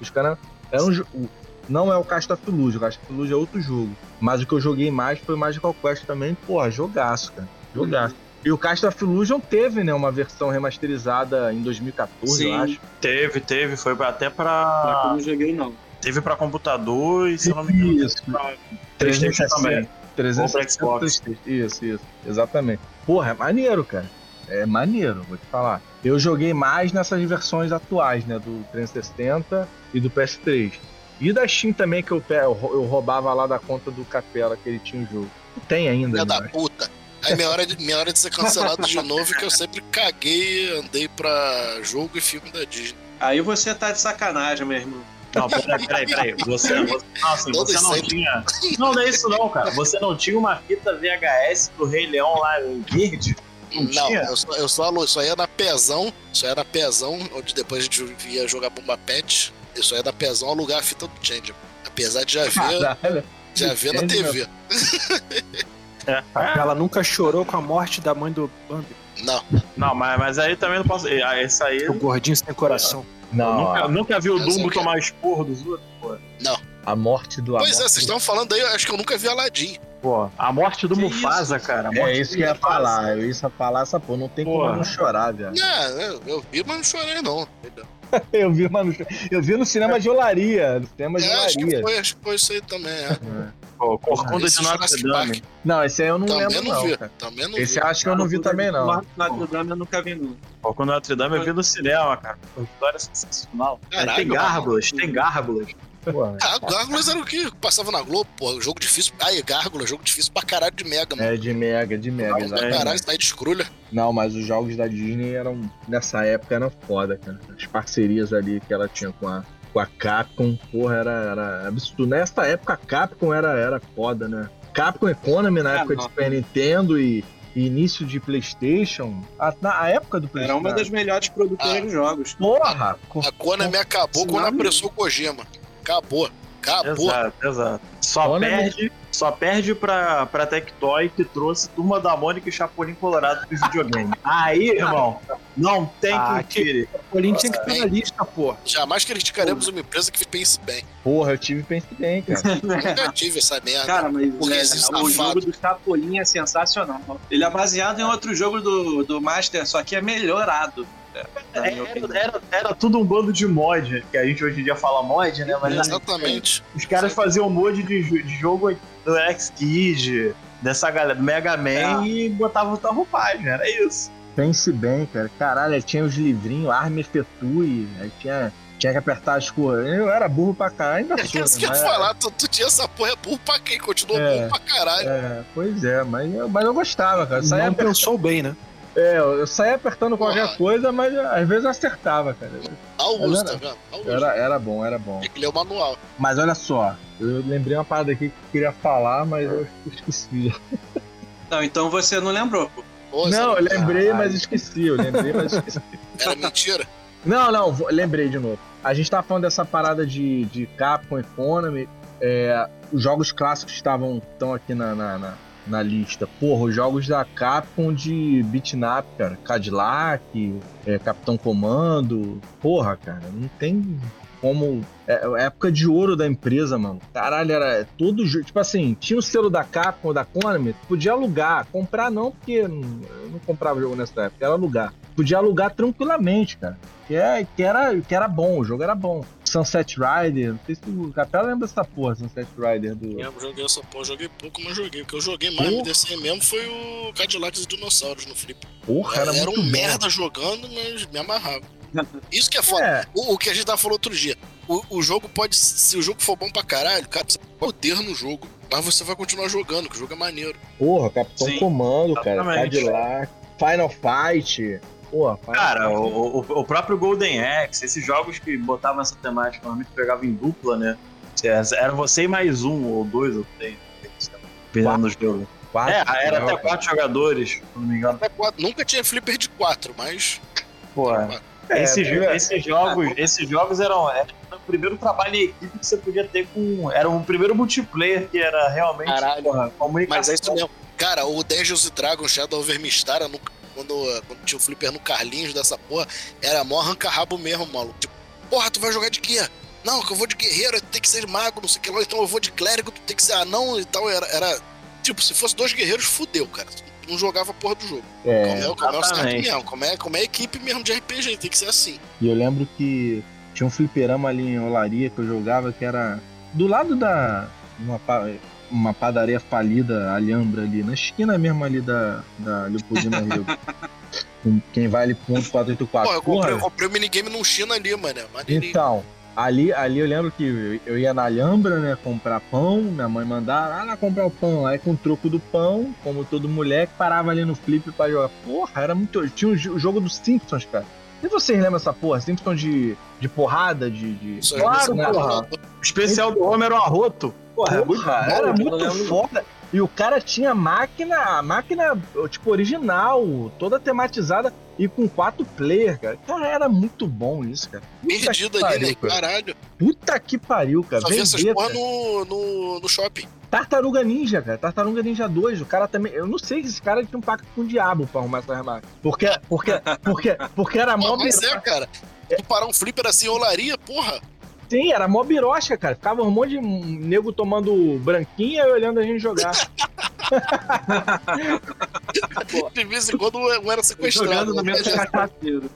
Os caras. Era um, o- Não é o Cast of Illusion, o Cast of Illusion é outro jogo. Mas o que eu joguei mais foi o Magical Quest também. Porra, jogaço, cara. Jogaço. E o Cast of Illusion teve, né, uma versão remasterizada em 2014, Sim. eu acho. Teve, teve, foi até Só que eu pra. não joguei, não. Teve pra computador e se eu não me engano, Isso. pra Playstation 360. também. 360, Xbox. Isso, isso. Exatamente. Porra, é maneiro, cara. É maneiro, vou te falar. Eu joguei mais nessas versões atuais, né? Do 360 e do PS3. E da Steam também, que eu, eu rou- eu roubava lá da conta do Capela, que ele tinha o jogo. Tem ainda, Filha né? da puta. Aí minha hora, de, minha hora de ser cancelado de novo, que eu sempre caguei andei pra jogo e filme da Disney. Aí você tá de sacanagem, meu irmão. Não, peraí, peraí, peraí. Você, você, não, assim, você não sempre. tinha. Não, não é isso não, cara. Você não tinha uma fita VHS do Rei Leão lá em verde? Não Não, eu só, eu só só ia na Pezão, só ia na Pezão, onde depois a gente ia jogar Bomba Pet, só ia na Pezão alugar a fita do Change. Apesar de já ver, Caralho. já ver na TV. É. Ela nunca chorou com a morte da mãe do Bambi. Não, Não, mas, mas aí também não posso. ah, Esse aí. O gordinho sem coração. Não, nunca, a, nunca vi o Dumbo quero. tomar esporro dos outros, pô. a morte do pois é, vocês estão falando aí, eu acho que eu nunca vi Aladdin. Pô, a morte do Que Mufasa, isso? cara. É isso que eu ia falar. Eu ia falar essa porra. Não tem como Porra. eu não chorar, velho. É, eu, eu vi, mas não chorei não. Eu vi, mano, eu vi no cinema de olaria. No cinema de É, acho que olaria. foi, acho que foi isso aí também, é. Pô, Corcunda Esse de Notre Dame. Não, esse aí eu não também lembro, não, não, vi. cara. Também não Esse vi. acho que eu não vi também, não. Notre Dame eu nunca vi, não. Corcunda de Notre Dame eu vi no cinema, cara. Foi uma história sensacional. Caralho, tem gárgulas, tem gárgulas. Porra. Ah, Gárgulas era o que passava na Globo, pô. Jogo difícil. Ai, Gárgula, jogo difícil pra caralho de Mega, mano. É de mega, de mega, Pra exatamente. caralho, sai de escrulha. Não, mas os jogos da Disney eram, nessa época, eram foda, cara. As parcerias ali que ela tinha com a, com a Capcom, porra, era, era absurdo. Nessa época, a Capcom era, era foda, né? Capcom Economy, na Ah, época de não. Super Nintendo e, início de Playstation, a, na época do Era Playstation. uma das melhores produtoras Ah. de jogos. Porra! A Konami acabou quando não. apressou o Kojima. Acabou. Acabou. Exato, exato. Só Olha, perde, só perde pra, pra Tectoy que trouxe Turma da Mônica e Chapolin Colorado pro videogame. Aí, irmão, não tem Ah, quem tire. Link tinha que estar na lista, pô. Jamais criticaremos uma empresa que pense bem. Porra, eu tive pense bem, cara. Nunca tive essa merda. Cara, mas é, o jogo do Chapolin é sensacional. Ele é baseado em outro jogo do, do Master, só que é melhorado. É. Era, era, era tudo um bando de mod, que a gente hoje em dia fala mod, né? Mas Exatamente. os caras faziam mod de, de jogo do X-Kid, dessa galera, do Mega Man É. e botavam outra roupagem, era isso. Pense bem, cara. Caralho, aí tinha os livrinhos, arma efetue, aí tinha, tinha que apertar as coisas. Eu era burro pra caralho, ainda É sou, isso né? que eu ia Mas- falar, tu, tu tinha essa porra é burro pra quem? Continuou É. burro pra caralho. É, pois é, mas eu, mas eu gostava, cara. Não aper- pensou bem, né? É, eu saía apertando qualquer Porra. coisa, mas às vezes eu acertava, cara. Mas uso, era- tá. Era, era bom, era bom. Tem que ler o manual. Mas olha só, eu lembrei uma parada aqui que eu queria falar, mas eu esqueci. Não, então você não lembrou, pô. Pô, Não, eu lembrei, mas esqueci. Eu lembrei, mas esqueci. era mentira. Não, não, lembrei de novo. A gente tava falando dessa parada de, de Capcom Economy. é, os jogos clássicos estavam estão aqui na, na, na, na lista. Porra, os jogos da Capcom de beat'em up, cara. Cadillac, é, Capitão Comando. Porra, cara, não tem como. É, é época de ouro da empresa, mano. Caralho, era todo. Tipo assim, tinha o selo da Capcom, da Konami, podia alugar. Comprar não, porque eu não comprava jogo nessa época, era alugar. Podia alugar tranquilamente, cara. Que, é, que, era, que era bom, o jogo era bom. Sunset Rider, não sei se o Capela lembra dessa porra, Sunset Rider do. Eu joguei essa porra, joguei pouco, mas joguei. O que eu joguei mais, me desci mesmo, foi o Cadillac e Dinossauros no Flip. Porra, era, Era, muito um bom. merda jogando, mas me amarrava. Isso que é foda. É, O, o que a gente tava falando outro dia. O, o jogo pode. Se o jogo for bom pra caralho, cara, você pode poder no jogo. Mas você vai continuar jogando, que o jogo é maneiro. porra, Capitão Sim, Comando, cara, exatamente. Cadillac, Final Fight. Porra, Final Cara, Fight. o, o, o próprio Golden Axe, esses jogos que botavam essa temática, normalmente pegavam em dupla, né? Era você e mais um, ou dois, ou três. Dependendo do jogo. Quatro, É, era até quatro jogadores, se não me engano. Até quatro- Nunca tinha flipper de 4, mas. Pô, É, esses, é. esses jogos, esses jogos eram, era o primeiro trabalho em equipe que você podia ter com. Era o primeiro multiplayer que era realmente Caralho. porra, comunicação. Mas é isso mesmo. Cara, o Dungeons and Dragons Shadow over Mistara, no- quando, quando tinha o flipper no Carlinhos dessa porra, era mó arranca-rabo mesmo, maluco. Tipo, porra, tu vai jogar de quê? não, que eu vou de guerreiro, tem que ser mago, não sei o que lá, então eu vou de clérigo, tu tem que ser anão e tal. Era, era tipo, se fosse dois guerreiros, fudeu, cara. Tu Não jogava a porra do jogo. Como É, é, como é o certo mesmo, como é, como é equipe mesmo de RPG, tem que ser assim. e eu lembro que tinha um fliperama ali em Olaria que eu jogava que era do lado da. Uma, uma padaria falida, Alhambra ali, na esquina mesmo ali da, da Leopoldina Rio. Quem vai ali pro ponto 484. Pô, eu comprei, eu comprei o minigame num China ali, mano. Maneirinho. Então, ali, ali eu lembro que eu- eu ia na Alhambra, né, comprar pão, minha mãe mandava, ah, lá comprar o pão. Aí com o troco do pão, como todo moleque, parava ali no flip pra jogar. Porra, era muito. Tinha o o jogo dos Simpsons, cara. E vocês lembram essa porra? Simpsons de, de porrada, de. de... Claro, porra. O especial do Homer era um arroto. Porra, é muito Porra, era muito foda. E o cara tinha máquina, a máquina, tipo, original, toda tematizada e com quatro player, cara. Cara, era muito bom isso, cara. Puta né? cara. Caralho. Puta que pariu, cara. Só vi essas porra no, no, no shopping. Tartaruga Ninja, cara. Tartaruga Ninja 2. O cara também. Eu não sei se esse cara tinha um pacto com o diabo pra arrumar essas máquinas. Porque, porque, porque, porque era mó mas é, cara. Tu parar um flipper assim, olaria, porra. Sim, era mó birosca, cara. Ficava um monte de nego tomando branquinha e olhando a gente jogar. De vez em quando um era sequestrado. Jogando no né? mesmo cachaceiro.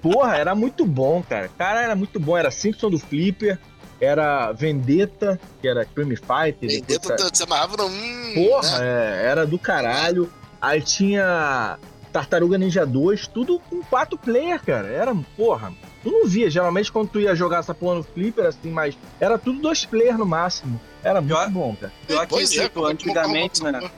Porra, era muito bom, cara. Cara, era muito bom. Era Simpson do Flipper, era Vendetta, que era Crime Fighter. Vendetta, tu- você amarrava no. Hum, Porra, né? é, era do caralho. Aí tinha Tartaruga Ninja 2, tudo com quatro player, cara. Era, porra. Tu não via, geralmente quando tu ia jogar essa porra no Flipper, assim, mas era tudo dois player no máximo. Era muito Pior- bom, cara. Pior que, Pois é, como antigamente, né? porra?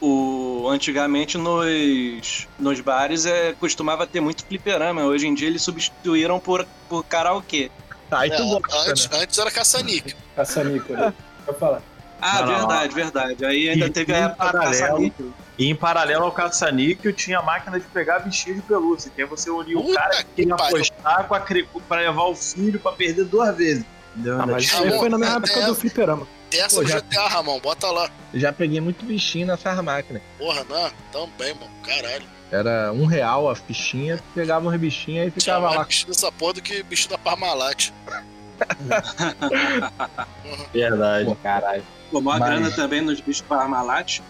O, antigamente nos, nos bares é, costumava ter muito fliperama. Hoje em dia eles substituíram por, por karaokê. Aí tu É, gosta, antes, né? antes era caça-níquel. Caça-níquel, né? Falar. Ah, Não, não, verdade, verdade. Aí ainda E- teve a em época do paralelo- caça-níquel. E em paralelo ao caça-níquel, tinha a máquina de pegar bichinho de pelúcia. Que aí você unia o cara que que queria pariu. apostar com a cri- pra levar o filho pra perder duas vezes. Entendeu? Ah, mas isso aí bom, foi na mesma é, época é. do fliperama. Dessa Pô, do já- GTA, Ramon, bota lá. Já peguei muito bichinho nessas máquinas. Porra, não, também, mano. Caralho. Era um real a fichinha, pegava uns bichinhos e ficava mais lá. bicho dessa porra do que bicho da Parmalat. Verdade. Pô, caralho. Pô, maior Mas- grana também nos bichos Parmalat.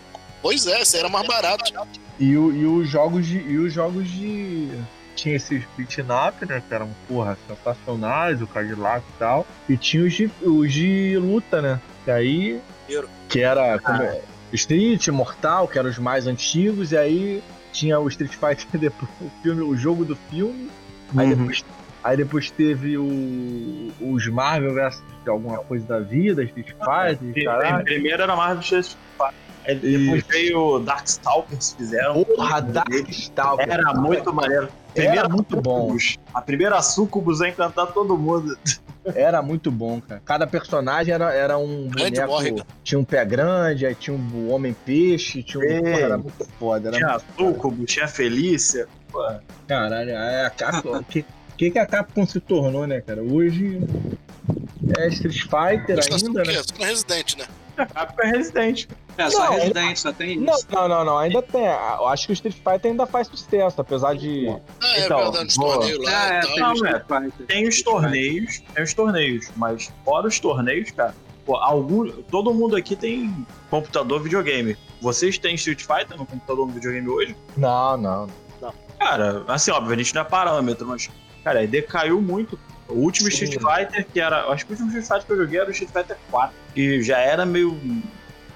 Pois é, aí era mais barato. E, o- e os jogos de. E os jogos de. Tinha esses beat'em up, né? Que eram, porra, sensacionais, o Cadillac e tal. E tinha os de, os de luta, né? Que aí. Que era como é, Street, Mortal, que eram os mais antigos, e aí tinha o Street Fighter depois, o, filme, o jogo do filme. Aí, Uhum. depois, aí depois teve o, os Marvel vs alguma coisa da vida, Street Fighter, Pri- caralho. Primeiro era do Street Fighter. Aí depois Isso. veio o Darkstalkers, fizeram. Porra, Darkstalker. Era muito maneiro. Era muito bom. A primeira Sucubus a encantar todo mundo. Era muito bom, cara. Cada personagem era, era um Grande boneco. Morrigan. Tinha um pé grande, aí tinha um homem-peixe, tinha um. Ei. Porra, era muito foda. Era Tinha muito Sucubus, tinha Felícia. Caralho, aí a Capcom. O que, que, que a Capcom se tornou, né, cara? Hoje é Street Fighter ainda, né? Só Resident, né? A Capcom é Resident. É, só Não, Resident, só tem Não, isso. não, não, não, ainda tem. Eu acho que o Street Fighter ainda faz sucesso, apesar de. Ah, é Então, verdade, os torneios lá Ah, é, e tem. Não, o Street é. Tem os torneios, tem os torneios, mas fora os torneios, cara, pô, algum, todo mundo aqui tem computador videogame. Vocês têm Street Fighter no computador no videogame hoje? Não, não. Cara, assim, óbvio, a gente não é parâmetro, mas, cara, aí decaiu muito. O último Sim. Street Fighter, que era. Acho que o último Street Fighter que eu joguei era o Street Fighter 4. Que já era meio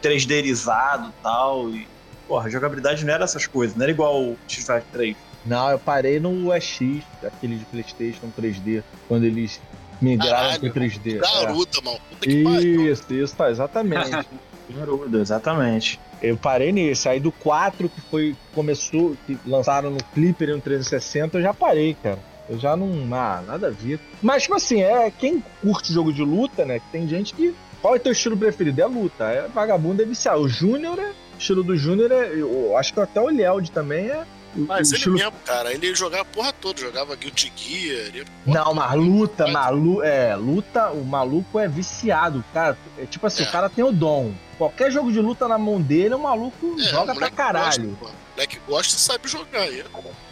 3Dizado e tal. E, porra, a jogabilidade não era essas coisas, não era igual o Street Fighter 3. Não, eu parei no UX, aquele de Playstation 3D, quando eles migraram Caralho, pro 3D. É. Garuda, mano. Puta que pariu. Isso, isso, tá, exatamente. Garuda, exatamente. Eu parei nesse. Aí do 4 que foi. Começou. Que lançaram no Clipper e no 360, eu já parei, cara. Eu já não. Ah, nada a ver. Mas, tipo assim, é quem curte jogo de luta, né? Tem gente que. Qual é o teu estilo preferido? É luta. É vagabundo, é viciado. O Júnior é. O estilo do Júnior é. Eu acho que até o Lield também é. Mas o ele estilo... mesmo, cara, ele jogava a porra toda, jogava Guilty Gear. Ele... Não, mas luta, Mas- malu... é, luta, o maluco é viciado, cara. É tipo assim, É. o cara tem o dom. Qualquer jogo de luta na mão dele, o maluco É, joga o pra caralho. Gosta, o moleque gosta e sabe jogar. aí.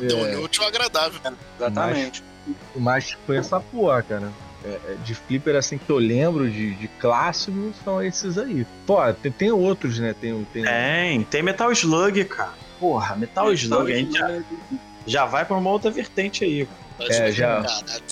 É. Deu um útil agradável. Exatamente. Mas foi essa porra, cara. é, é, de flipper assim que eu lembro de, de clássicos são esses aí. Pô, tem, tem outros, né? Tem, tem... Tem, tem Metal Slug, cara. Porra, Metal Slug, a gente já, já vai pra uma outra vertente aí. É, já-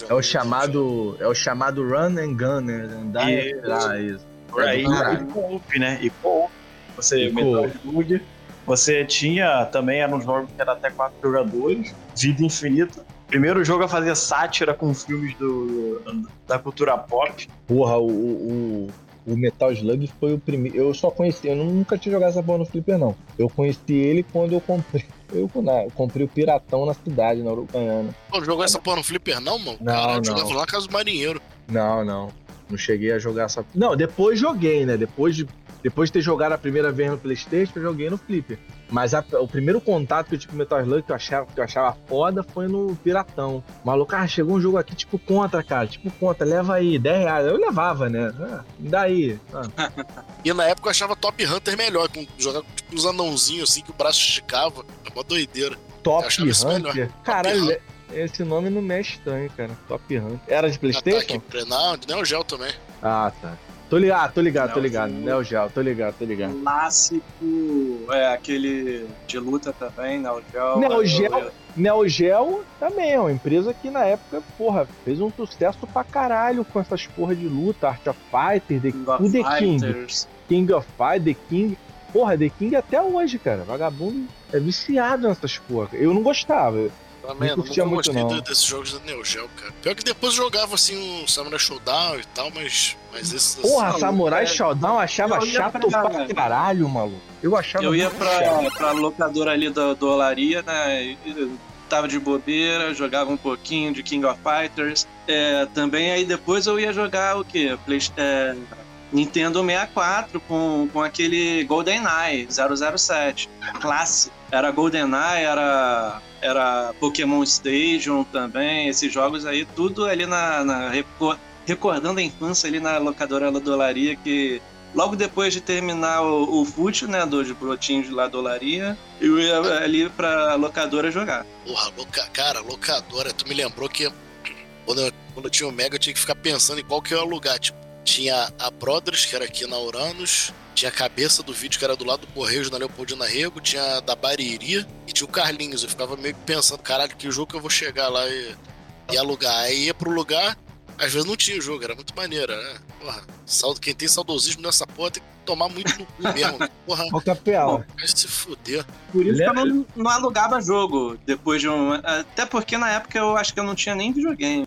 É o chamado. É o chamado run and gun, né? Andar e Isso. atirar, isso. Por aí, É e co-op, né? E co-op. Você, E Metal. Slug. Você tinha também, era um jogo que era até quatro jogadores, vida infinita. Primeiro jogo a fazer sátira com filmes do, da cultura pop. Porra, o, o, o Metal Slug foi o primeiro. Eu só conheci, eu nunca tinha jogado essa porra no Flipper, não. Eu conheci ele quando eu comprei. Eu, na- eu comprei o Piratão na cidade, na Uruguaiana. Não jogou essa porra no Flipper, não, mano? Não, Caralho, não. jogava lá na casa do marinheiro. Não, não. Não cheguei a jogar essa. Não, depois joguei, né? Depois de, depois de ter jogado a primeira vez no Playstation, eu joguei no Flipper. Mas a- o primeiro contato que eu tive com Metal Slug que eu achava, que eu achava foda foi no Piratão. Maluco, ah, chegou um jogo aqui tipo contra, cara. Tipo contra, leva aí, 10 reais. Eu levava, né? Ah, me dá aí. Ah, E na época eu achava Top Hunter melhor, com jogar tipo uns anãozinhos assim que o braço esticava. É uma doideira. Top Hunter. Caralho, Hunter. esse nome não me é estranho, cara. Top Hunter. Era de Ataque Playstation? pre- Não, de Neo Geo também. Ah, tá. Tô ligado, tô ligado, tô ligado. Neo Geo, tô ligado, tô ligado. Clássico, é aquele de luta também, Neo Geo. Neo Geo? Neo Geo também é uma empresa que na época, porra, fez um sucesso pra caralho com essas porra de luta, Art of Fighter, The, King of The King, Fighters. King of Fighter, The King. Porra, The King até hoje, cara. Vagabundo é viciado nessas porra. Eu não gostava. Também, Não eu curtia nunca muito, gostei não. do- desses jogos da Neo Geo, cara. Pior que depois eu jogava assim um Samurai Showdown e tal, mas, mas esses assim, Porra, Não, Samurai é- Showdown eu achava chato pra- pra caralho, maluco. Eu achava Eu ia chato. pra, pra locadora ali da Dolaria, né? e- e Tava de bobeira, jogava um pouquinho de King of Fighters. É, também aí depois eu ia jogar o quê? Play, é, Nintendo 64 com, com aquele GoldenEye 007. Clássico. Era GoldenEye, era, era Pokémon Stadium também. Esses jogos aí, tudo ali na. na recor- recordando a infância ali na locadora da Dolaria que Logo depois de terminar o, o né, dos brotinhos lá da eu ia ali pra locadora jogar. Porra, loca... cara, locadora, tu me lembrou que quando eu, quando eu tinha o Mega eu tinha que ficar pensando em qual que eu ia alugar. Tipo, tinha a Brothers, que era aqui na Uranus, tinha a cabeça do vídeo, que era do lado do Correios, na Leopoldina Rego, tinha a da Bariri e tinha o Carlinhos. Eu ficava meio que pensando, caralho, que jogo que eu vou chegar lá e, e alugar. Aí ia pro lugar, às vezes não tinha o jogo, era muito maneiro, né? Porra, saldo, quem tem saudosismo nessa porra tem que tomar muito no cu mesmo. Porra, Ô, Capela, vai se fuder. Por isso que eu não, não alugava jogo depois de um. Até porque na época eu acho que eu não tinha nem videogame.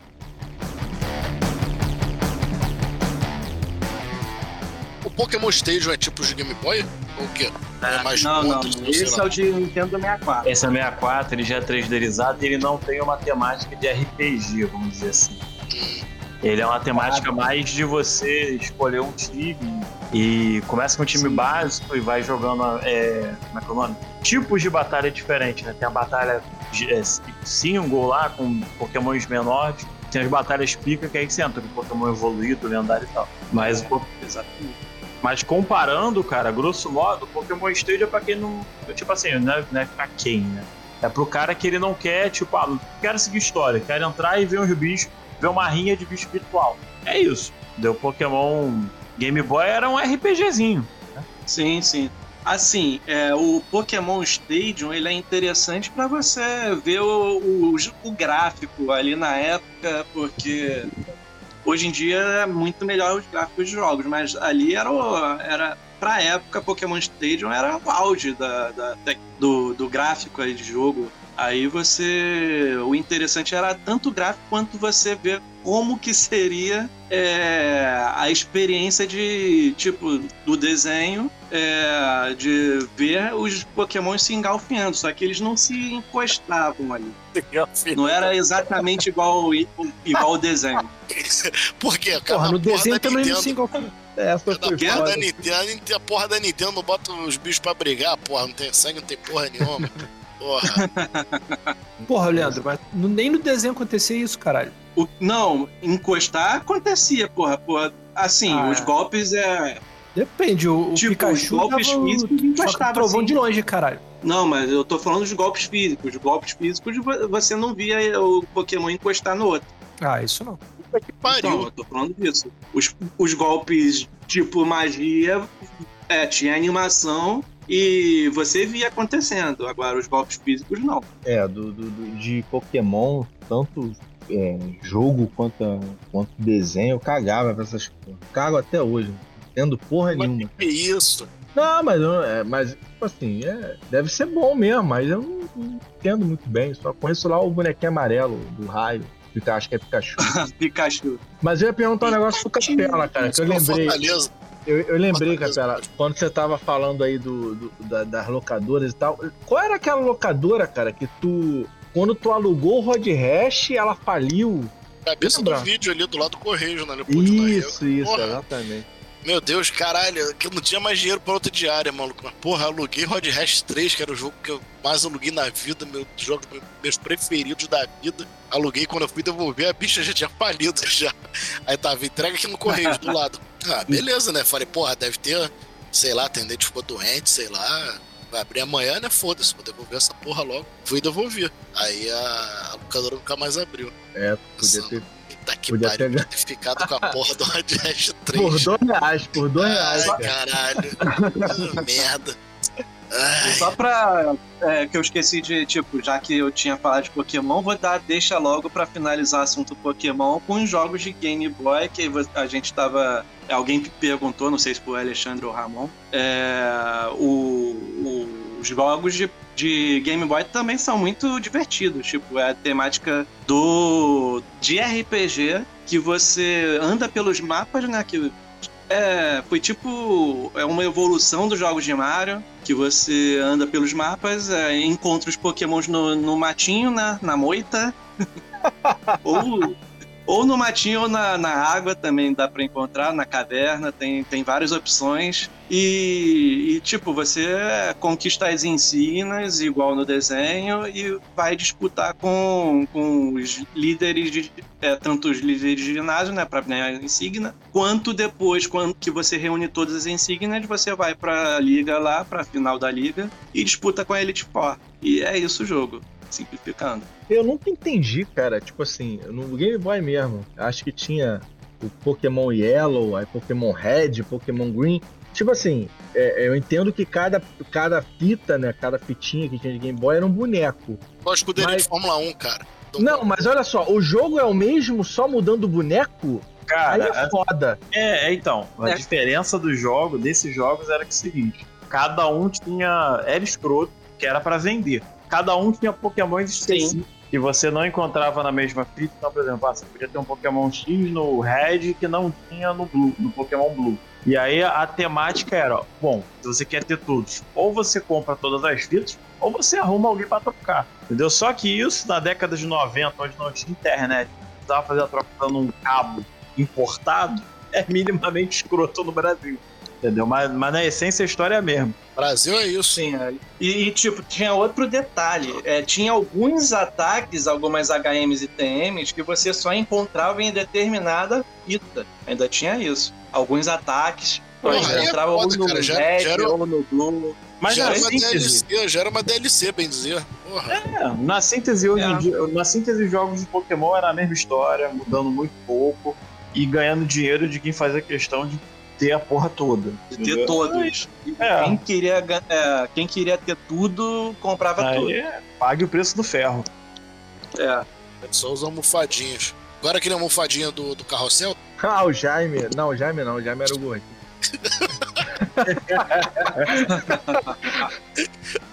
Pokémon Stadium é tipo de Game Boy? Ou o quê? É mais não, não. pontos, sei Esse lá. é o de Nintendo 64. Esse é 64, ele já é 3Derizado e ele não tem uma temática de RPG, vamos dizer assim. Ele é uma temática mais de você escolher um time e começa com um time básico e vai jogando é, como é que é o nome? tipos de batalha diferentes, né? Tem a batalha de- é, single lá com pokémons menores, tem as batalhas pica que aí você entra com Pokémon evoluído, lendário e tal. Mas o Exatamente. Mas comparando, cara, grosso modo, Pokémon Stadium é pra quem não. Tipo assim, não é, não é pra quem, né? É pro cara que ele não quer, tipo, ah, quero seguir história, quero entrar e ver uns bichos, ver uma rinha de bicho virtual. É isso. Deu Pokémon Game Boy era um RPGzinho. Sim, sim. Assim, é, o Pokémon Stadium ele é interessante para você ver o, o, o gráfico ali na época, porque hoje em dia é muito melhor os gráficos de jogos, mas ali era, o, era pra época Pokémon Stadium era o auge da, da- do, do gráfico aí de jogo. Aí você. O interessante era tanto o gráfico quanto você ver como que seria é, a experiência de tipo do desenho é, de ver os Pokémon se engalfinhando, só que eles não se encostavam ali. Não era exatamente igual igual o desenho. Por quê? Cara, Porra, no desenho também não se Da porra da foda. Nintendo, a Nintendo- a porra da Nintendo não bota os bichos pra brigar, porra, não tem sangue, não tem porra nenhuma. Porra, Porra, Leandro, mas nem no desenho acontecia isso, caralho. O- não, encostar acontecia, porra, porra. Assim, Ah, os é. golpes é. Depende, o, o Tipo, Pikachu os golpes dava o- físicos só encostavam, trovão assim. de longe, caralho. Não, mas eu tô falando dos golpes físicos. Os golpes físicos vo- você não via o Pokémon encostar no outro. Ah, isso não. Puta que pariu. Então, eu tô falando disso. Os, os golpes tipo magia é, tinha animação e você via acontecendo. Agora, os golpes físicos não. É, do, do- do- de Pokémon, tanto é, jogo quanto, quanto desenho, eu cagava pra essas porra. Cago até hoje. Não entendo porra Mas nenhuma. que isso? Não, mas, é, mas tipo assim, é, deve ser bom mesmo, mas eu não, não entendo muito bem. Só conheço lá o bonequinho amarelo do raio. Acho que é Pikachu. Pikachu. Mas eu ia perguntar um negócio pro Capela, cara, que eu lembrei. Fortaleza. Eu, eu lembrei. Capela, quando você tava falando aí do, do- da- das locadoras e tal. Qual era aquela locadora, cara, que tu. Quando tu alugou o Rod Hash, ela faliu. Cabeça Lembra? do vídeo ali do lado do Correio, né? Isso, isso, Porra. exatamente. Meu Deus, caralho, que eu não tinha mais dinheiro pra outra diária, maluco. Mas, porra, aluguei Rod Hash 3, que era o jogo que eu mais aluguei na vida, meu jogo meus preferidos da vida. Aluguei quando eu fui devolver, a bicha já tinha falido já. Aí tava, entrega aqui no Correio do lado. Ah, beleza, né? Falei, porra, deve ter, sei lá, atendente ficou doente, sei lá. Vai abrir amanhã, né? Foda-se, vou devolver essa porra logo. Fui devolver. Aí a, a locadora nunca mais abriu. É, podia Nossa, ter. Tá que Podia pariu, ter- ter ficado com a porra do Rod Hash 3. Por dois reais, por dois reais. Ai, cara. caralho. Merda. Ai, Só pra. é, que eu esqueci de, tipo, já que eu tinha falado de Pokémon, vou dar deixa logo pra finalizar o assunto Pokémon com os jogos de Game Boy, que a gente tava. Alguém perguntou, não sei se foi Alexandre ou Ramon. é, o- o- os jogos de, de Game Boy também são muito divertidos. Tipo, é a temática do. de RPG, que você anda pelos mapas, né? Que é, foi tipo é uma evolução dos jogos de Mario, que você anda pelos mapas, é, encontra os pokémons no, no matinho, na, na moita, ou, ou no matinho ou na, na água também dá pra encontrar, na caverna, tem, tem várias opções. E, e, tipo, você conquista as ensinas, igual no desenho, e vai disputar com, com os líderes de, é, tanto os líderes de ginásio, né, para ganhar a insígnia, quanto depois, quando que você reúne todas as insígnias, você vai pra liga lá, pra final da liga, e disputa com a Elite Four. E é isso o jogo, simplificando. Eu nunca entendi, cara. Tipo assim, no Game Boy mesmo, acho que tinha o Pokémon Yellow, aí Pokémon Red, Pokémon Green. Tipo assim, é, eu entendo que cada, cada fita, né? Cada fitinha que tinha de Game Boy era um boneco. A escuderia Mas- de Fórmula 1, cara? Não, mas olha só, o jogo é o mesmo, só mudando o boneco? Aí Cara, é foda. É, é, então. A É. diferença do jogo, desses jogos, era que é o seguinte: cada um tinha. Era escroto, que era pra vender. Cada um tinha pokémons específicos que você não encontrava na mesma fita. Então, por exemplo, ah, você podia ter um Pokémon X no Red que não tinha no Blue, no Pokémon Blue. E aí a temática era, bom, se você quer ter todos, ou você compra todas as fitas, ou você arruma alguém pra trocar. Entendeu? Só que isso na década de 90, onde não tinha internet, precisava fazer a troca usando um cabo importado, é minimamente escroto no Brasil. Entendeu? Mas, mas na essência a história é a mesma. Brasil é isso. Sim, é. e, e, tipo, tinha outro detalhe. É, tinha alguns ataques, algumas HMs e TMs, que você só encontrava em determinada fita. Ainda tinha isso. Alguns ataques, Porra, você aí é encontrava foda, ou no cara, já- Red já era- ou no Blue. Mas já na era uma síntese, DLC, já era uma DLC, bem dizer. Porra. é, na síntese hoje em É. dia, na síntese os jogos de Pokémon era a mesma história, mudando muito pouco e ganhando dinheiro de quem fazia questão de ter a porra toda. De ter entendeu? todos. E É. Quem, queria, é, quem queria ter tudo, comprava tudo. Aí é, pague o preço do ferro. É. Só os almofadinhos. Agora aquele almofadinha do, do carrossel, Ah, o Jaime. Não, o Jaime não, o Jaime era o gordinho.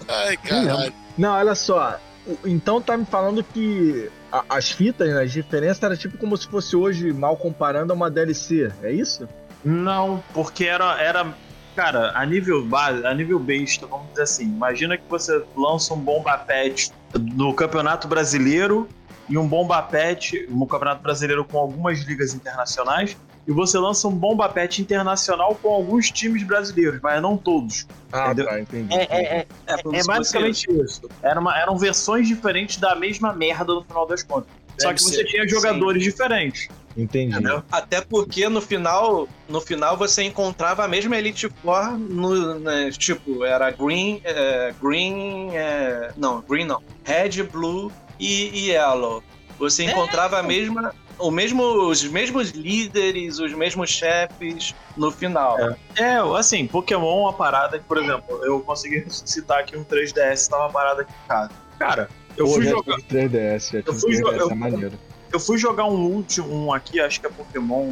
ai caralho. Não, olha só. Então tá me falando que a- as fitas, né, as diferenças era tipo como se fosse hoje, mal comparando, a uma DLC. É isso? Não, porque era, era. Cara, a nível base, a nível besta, vamos dizer assim, imagina que você lança um bomba pet no Campeonato Brasileiro e um bomba pet no Campeonato Brasileiro com algumas ligas internacionais, e você lança um bomba pet internacional com alguns times brasileiros, mas não todos. Ah, Entendeu? tá, entendi. É, é, é, É, é basicamente isso. Era uma- eram versões diferentes da mesma merda no final das contas. Só Deve que você ser. tinha jogadores diferentes. Entendi. Entendeu? Até porque no final, no final você encontrava a mesma Elite Four no, né, tipo, era Green, é, Green, é, não, Green não, Red, Blue e, e Yellow. Você encontrava a mesma o mesmo, os mesmos líderes, os mesmos chefes no final. É. É, assim, Pokémon é uma parada que, por exemplo, eu consegui citar aqui um 3DS, tava parada aqui em casa. Cara, eu Pô, fui jogar. tive 3DS, já tive fui 3DS, jogar- é maneiro. Eu fui jogar um último, um aqui, acho que é Pokémon.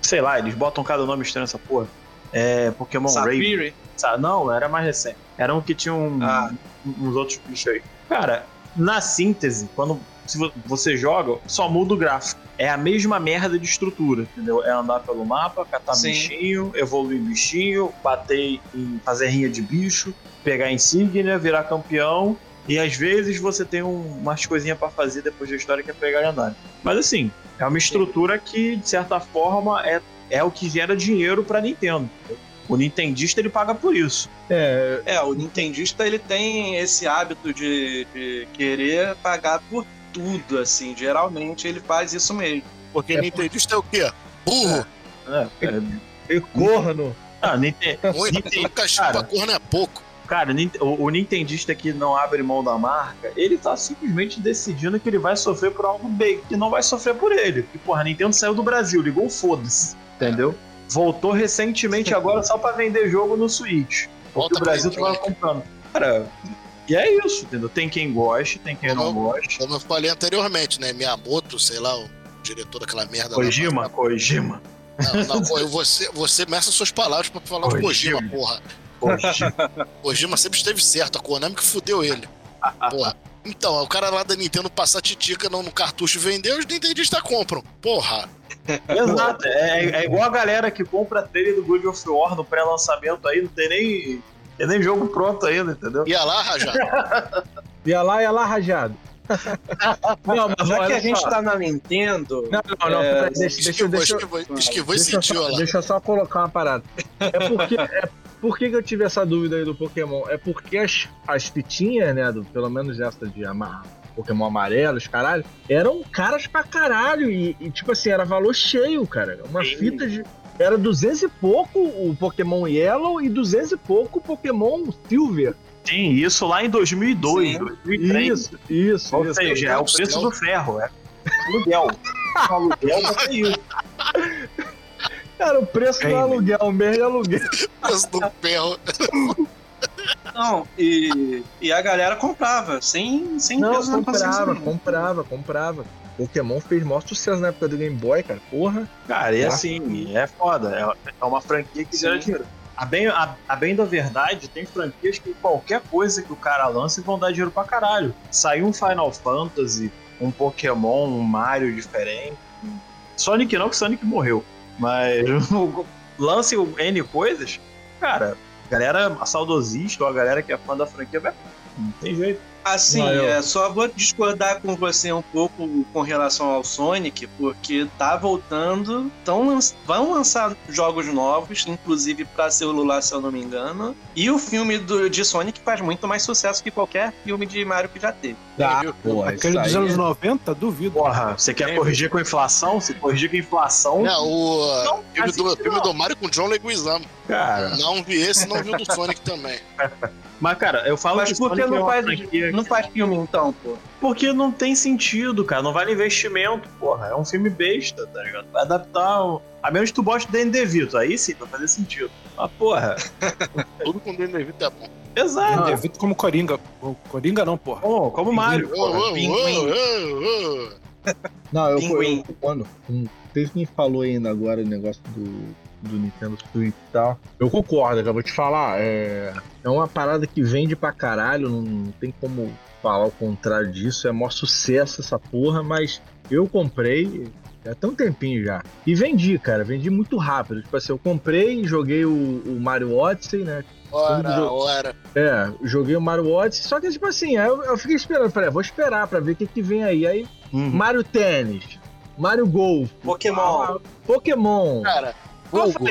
Sei lá, eles botam cada nome estranho nessa porra. É Pokémon Raven. Não, era mais recente. Era um que tinha um, Ah. uns outros bichos aí. Cara, na síntese, quando se vo- você joga, só muda o gráfico. É a mesma merda de estrutura, entendeu? É andar pelo mapa, catar Sim. bichinho, evoluir bichinho, bater em fazer rinha de bicho, pegar insígnia, virar campeão. E às vezes você tem um- umas coisinhas pra fazer depois da história que é pegar lendário. Mas assim, é uma estrutura que, de certa forma, é, é o que gera dinheiro pra Nintendo. O Nintendista ele paga por isso. É, É, o Nintendista ele tem esse hábito de, de querer pagar por tudo, assim. Geralmente ele faz isso mesmo. Porque É Nintendista é o quê? Burro. É, é, e corno. ah, Ninte- Muito. Ninte- Cachimbo cara, corno é pouco. Cara, o, o Nintendista que não abre mão da marca, ele tá simplesmente decidindo que ele vai sofrer por algo bem, que não vai sofrer por ele. Porque, porra, a Nintendo saiu do Brasil, ligou foda-se, entendeu? Voltou recentemente agora só pra vender jogo no Switch. Porque Volta o Brasil tava comprando. Cara, e é isso, entendeu? Tem quem goste, tem quem não Não. goste. Como eu falei anteriormente, né? Miyamoto, sei lá, o diretor daquela merda. lá, Kojima, mas- Kojima. Não, não, você, você meça suas palavras pra falar de Kojima. Kojima, porra. Kojima. Kojima sempre esteve certo, a Konami que fudeu ele. Porra. Então, o cara lá da Nintendo passar titica no, no cartucho e vender, os Nintendistas compram. Porra. Exato, é, é igual a galera que compra a trailer do God of War no pré-lançamento aí, não tem nem, tem nem jogo pronto ainda, entendeu? Ia lá, Rajá. Ia lá, ia lá, rajado. Não, mas Já que a gente só. tá na Nintendo. Não, não, não, É, deixa, deixa, Esquivou, deixa, esquivou, esquivou e deixa, eu sentiu só, lá. deixa eu só colocar uma parada. É porque, é, por que, que eu tive essa dúvida aí do Pokémon? É porque as, as fitinhas, né, do, pelo menos essa de amar, Pokémon amarelos, caralho, eram caras pra caralho. E, e, tipo assim, era valor cheio, cara. Uma Sim. fita de. Era 200 e pouco o Pokémon Yellow e 200 e pouco o Pokémon Silver. Sim, isso lá em 2002, Sim. 2003. Isso, isso. Ou isso. seja, é o preço do ferro, é aluguel. O aluguel vai ser isso. Era o preço do Ei, aluguel, mesmo de aluguel. Preço do ferro. Não, e, e a galera comprava, sem, sem Não, peso na comprava, nenhuma. comprava, comprava. Pokémon fez maior sucesso na época do Game Boy, cara. Porra. Cara, e assim, é foda. É, é uma franquia que gera dinheiro. A bem, a, a bem da verdade, tem franquias que qualquer coisa que o cara lance vão dar dinheiro pra caralho. Saiu um Final Fantasy, um Pokémon, um Mario diferente. Sonic não, que Sonic morreu. Mas lance N coisas, cara, galera saudosista ou a galera que é fã da franquia. Não tem jeito. Assim, Não, eu- é, só vou discordar com você um pouco com relação ao Sonic, porque tá voltando, tão vão lançar jogos novos, inclusive pra celular, se eu não me engano. E o filme do, de Sonic faz muito mais sucesso que qualquer filme de Mario que já teve. Ah, viu? pô, Aquele dos anos é- 90, duvido. Porra, você quer É, corrigir com inflação? Se corrigir com inflação, É, o Não, filme, do, filme não. do Mario com John Leguizamo. cara. Não vi esse, não vi o do Sonic também. Mas, cara, eu falo Mas por que é não faz, franquia não faz filme então, pô? Porque não tem sentido, cara. Não vale investimento, porra. É um filme besta, tá ligado? Vai adaptar. o- A menos que tu goste de Danny DeVito. Aí sim, vai fazer sentido. Mas, porra. Tudo com Danny DeVito é bom. Exato. Ah, Evito como Coringa. Coringa não, porra. Como, como Mario. Pinguim. Não, eu, Pinguim. eu quando teve quem falou ainda agora o negócio do, do Nintendo Switch e tal. Eu concordo, cara, vou te falar. É, é uma parada que vende pra caralho, não, não tem como falar o contrário disso. É maior sucesso essa porra, mas eu comprei. Já tem um tempinho já. E vendi, cara. Vendi muito rápido. Tipo assim, eu comprei, joguei o, o Mario Odyssey, né? Ora, ora. É, joguei o Mario Odyssey. Só que, tipo assim, aí eu, eu fiquei esperando. Falei, ah, vou esperar pra ver o que, que vem aí. Aí Uhum. Mario Tênis, Mario Golf, Pokémon. ah, Pokémon. Cara, Ah, Hugo,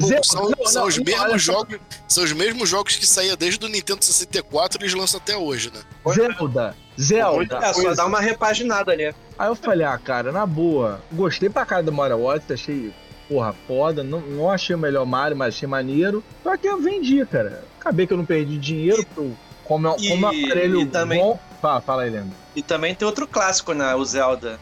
Zelda- são, não, são não, os não, mesmos jogos. São os mesmos jogos que saíam desde o Nintendo 64 e eles lançam até hoje, né? Zelda, Zelda. É, só dá uma repaginada ali. Aí eu falei, ah, cara, na boa, gostei pra cara do Mario Odyssey, achei, porra, foda. Não, não achei o melhor Mario, mas achei maneiro. Só que eu vendi, cara. Acabei que eu não perdi dinheiro, eu- como, é- E- como é um aparelho e também- bom. Fala, fala aí, Leandro. E também tem outro clássico, né? O Zelda.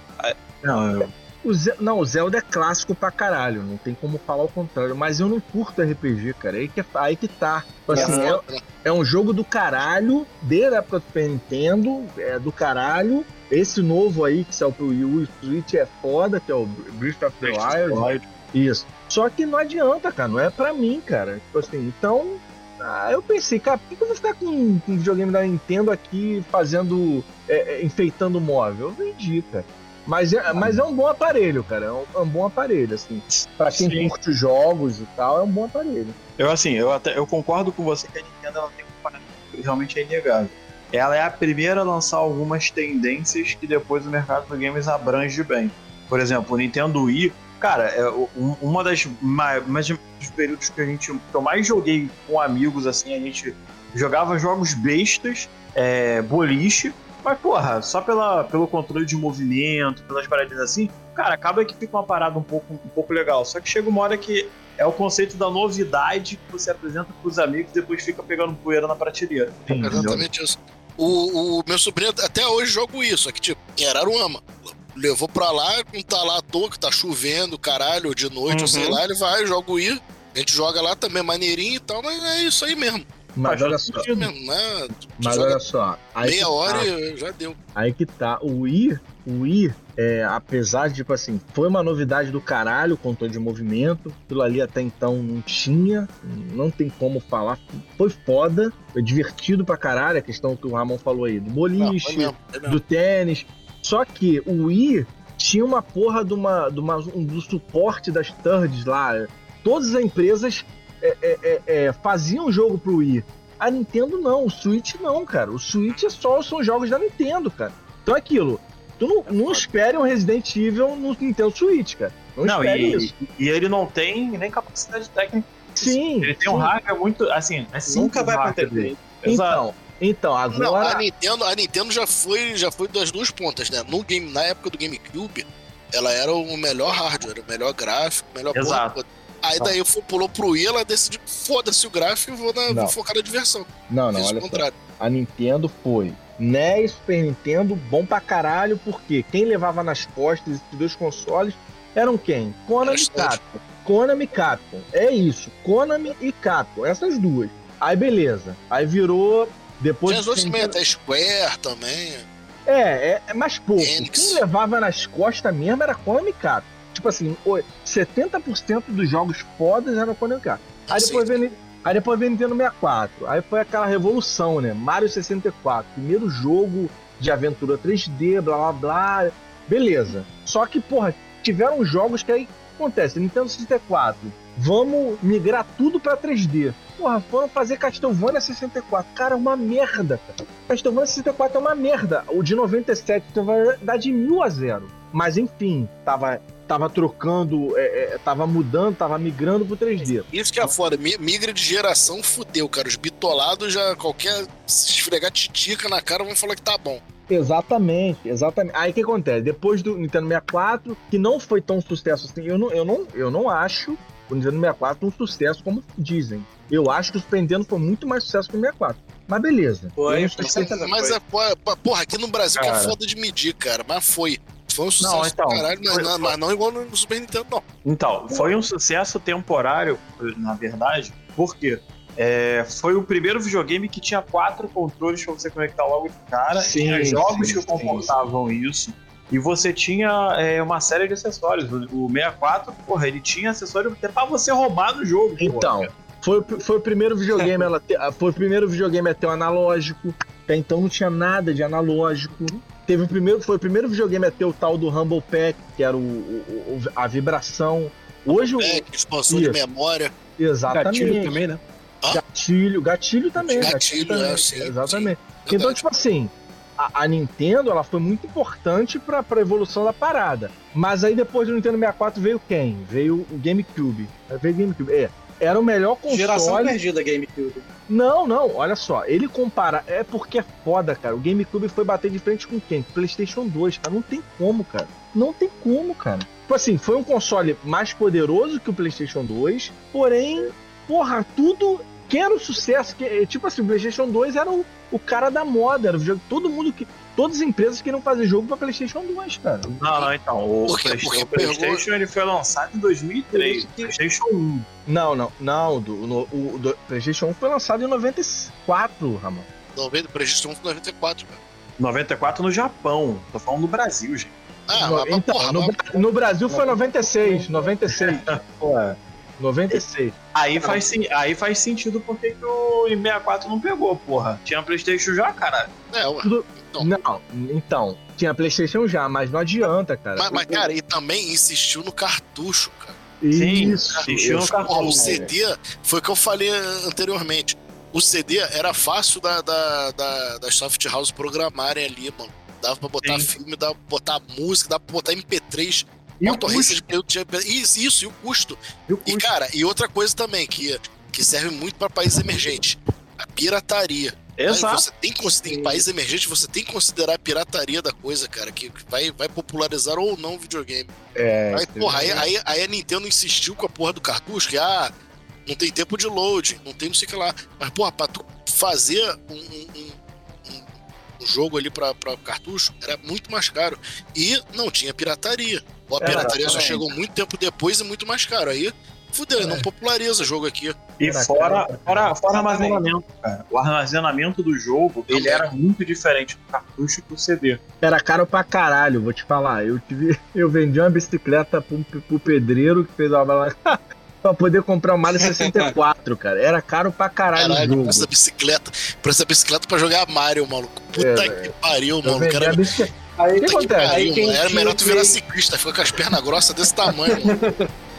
Não, eu- O Ze- Não, o Zelda é clássico pra caralho, não tem como falar o contrário. Mas eu não curto RPG, cara. Aí que, é- aí que tá. Tipo assim, é, foda, né? é um jogo do caralho, desde a época do Super Nintendo, é do caralho. Esse novo aí que saiu pro Wii U e Switch é foda, que é o Breath of the Wild. Isso. Só que não adianta, cara. Não é pra mim, cara. Tipo assim, então. ah, eu pensei, cara, por que que eu vou ficar com, com um videogame da Nintendo aqui fazendo. é, é, enfeitando o móvel? Eu vendi, cara. Mas é, mas é um bom aparelho, cara. É um, é um bom aparelho, assim. Pra quem Sim. curte os jogos e tal, é um bom aparelho. Eu assim, eu até eu concordo com você que a Nintendo ela tem um parâmetro que realmente é inegável. Ela é a primeira a lançar algumas tendências que depois o mercado do games abrange bem. Por exemplo, o Nintendo Wii, cara, é um- uma das mais, mais dos períodos que a gente que eu mais joguei com amigos assim, a gente jogava jogos bestas, é, boliche, mas porra, só pela, pelo controle de movimento, pelas paradinhas assim, cara, acaba que fica uma parada um pouco, um pouco legal. Só que chega uma hora que é o conceito da novidade que você apresenta pros amigos e depois fica pegando poeira na prateleira. Sim, Exatamente isso. O, o meu sobrinho até hoje joga isso, só que tipo, em Araruama. Levou pra lá, não tá lá à toa, que tá chovendo, caralho, de noite, ou sei Uhum. lá, ele vai, joga o I. A gente joga lá também, maneirinho e tal, mas é isso aí mesmo. Mas olha só. Mas olha só. Aí meia que hora tá. e já deu. Aí que tá. O Wii, o Wii, é, apesar de, tipo assim, foi uma novidade do caralho, controle de movimento. Aquilo ali até então não tinha, não tem como falar. Foi foda, foi divertido pra caralho, a questão que o Ramon falou aí, do Não, boliche, foi mesmo, mesmo. do tênis. Só que o Wii tinha uma porra de uma, de uma, um- do suporte das thirds lá. Todas as empresas é, é, é, é, faziam jogo pro Wii. A Nintendo não, o Switch não, cara. O Switch é só são jogos da Nintendo, cara. Então é aquilo. Tu não, não espere um Resident Evil no Nintendo Switch, cara. Não, Não, espere e, isso. e ele não tem nem capacidade técnica. Sim. Ele tem um sim. hardware muito. Assim, é Nunca vai acontecer. Então, então, Não, agora. a Nintendo, a Nintendo já foi, já foi das duas pontas, né? No game, na época do GameCube, ela era o melhor hardware, o melhor gráfico, o melhor Exato. toda. Aí daí foi, pulou pro Wii, ela decidiu, foda-se o gráfico e vou, na, vou focar na diversão. Não, não, o olha só. contrário. a Nintendo foi NES, Super Nintendo, bom pra caralho, porque quem levava nas costas esses dois consoles eram quem? Konami e. Capcom. Konami e Capcom. É isso, Konami e Capcom, essas duas. Aí beleza, aí virou depois Tinha as outras também, até Square também. É, é, é mais pouco. Enix. Quem levava nas costas mesmo era Konami e Capcom. Tipo assim, o- 70% dos jogos fodas eram Konami Capcom. Aí depois, veio, aí depois veio Nintendo 64. Aí foi aquela revolução, né? Mario 64. Primeiro jogo de aventura 3D, blá blá blá. Beleza. Só que, porra, tiveram jogos que aí acontece. Nintendo 64. Vamos migrar tudo pra 3D. Porra, foram fazer Castlevania 64. Cara, é uma merda, cara. Castlevania 64 é uma merda. O de 97 vai dar de mil a zero. Mas enfim, tava, tava trocando, é, é, tava mudando, tava migrando pro 3D. Isso que é foda, mi- migra de geração, fudeu, cara. Os bitolados já, qualquer se esfregar titica na cara, vão falar que tá bom. Exatamente, exatamente. Aí o que acontece? Depois do Nintendo 64, que não foi tão sucesso assim, eu não, eu não, eu não acho o Nintendo 64 um sucesso como dizem. Eu acho que o Super Nintendo foi muito mais sucesso que o 64. Mas beleza. Foi, Mas foi. é, pô- porra, aqui no Brasil que é Cara. foda de medir, cara. Mas foi. Foi um sucesso Não, então, caralho, mas, foi- não, mas não igual no Super Nintendo, não. Então, foi um sucesso temporário, na verdade, porque é, foi o primeiro videogame que tinha quatro controles pra você conectar logo de cara. Sim, tinha jogos sim, que sim, comportavam isso. E você tinha é, uma série de acessórios. O, o 64, porra, ele tinha acessório até pra você roubar no jogo. porra. Então, foi, o- foi o primeiro videogame, ela te- foi o primeiro videogame a ter o analógico. Até então não tinha nada de analógico. Teve o primeiro, foi o primeiro videogame a ter o tal do Rumble Pack, que era o, o- o- a vibração. Hoje o. É, expansão Isso. de memória. Exatamente. Gatilho também, né? Gatilho, gatilho também. Gatilho, também, é, sim, Exatamente. sim. Então, tipo assim, a, a Nintendo ela foi muito importante pra, pra evolução da parada. Mas aí depois do Nintendo 64 veio quem? Veio o GameCube. Veio o GameCube. É. Era o melhor console. Geração perdida GameCube. Não, não, olha só, ele compara. É porque é foda, cara. O GameCube foi bater de frente com quem? PlayStation 2, cara. Não tem como, cara. Não tem como, cara. Tipo assim, foi um console mais poderoso que o PlayStation 2, porém, porra, tudo que era o sucesso. Que, tipo assim, o PlayStation 2 era o, o cara da moda, era o jogo. Todo mundo que. Todas as empresas queriam fazer jogo pra PlayStation 2, cara. Não, não, então. O, Por quê? Play- Porque o PlayStation ele foi lançado em 2003. Que- PlayStation 1. Não, não, não. Do, no- o do PlayStation 1 foi lançado em 94, Ramon. 90, PlayStation 1 94, cara. 94 no Japão. Tô falando do Brasil, gente. Ah, No- mas, então, porra, no, mas- no Brasil foi 96, 96. Pô, é, 96. Aí faz, aí faz sentido porque que o 64 não pegou, porra. Tinha PlayStation já, cara. é, ué. Tudo- Então. Não, então, tinha PlayStation já, mas não adianta, cara. Mas, mas, cara, e também insistiu no cartucho, cara. Sim, Isso. assistiu no cartucho. o CD, foi o que eu falei anteriormente. O CD era fácil da, da, da, das soft house programarem ali, mano. Dava pra botar Sim. filme, dava pra botar música, dava pra botar MP3. E o custo? Isso, isso, e o custo. E o E, custo? cara, e outra coisa também, que, que serve muito pra países emergentes. A pirataria. Aí Exato. Você tem que em países emergentes, você tem que considerar a pirataria da coisa, cara, que vai, vai popularizar ou não o videogame. É, Aí, porra, aí, aí, aí a Nintendo insistiu com a porra do cartucho, que ah, não tem tempo de load, não tem não sei o que lá. Mas, porra, pra tu fazer um, um- um- um- um jogo ali pra, pra cartucho era muito mais caro. E não tinha pirataria. Ou a É, pirataria só chegou muito tempo depois e muito mais caro. Aí, fudeu, não populariza o jogo aqui. E fora, fora, fora Exatamente. armazenamento, cara. O armazenamento do jogo, ele era muito diferente do cartucho e do CD. Era caro pra caralho, vou te falar. Eu tive. Eu vendi uma bicicleta pro, pro pedreiro que fez uma bala pra poder comprar o Mario 64, cara. Era caro pra caralho, o Caralho, jogo. por essa bicicleta, por essa bicicleta pra jogar Mario, maluco. Puta É, que pariu, vendi Cara, a bicicleta. Aí, O que acontece? Aí quem mano. Era melhor tu virar ciclista, fica com as pernas grossas desse tamanho, mano.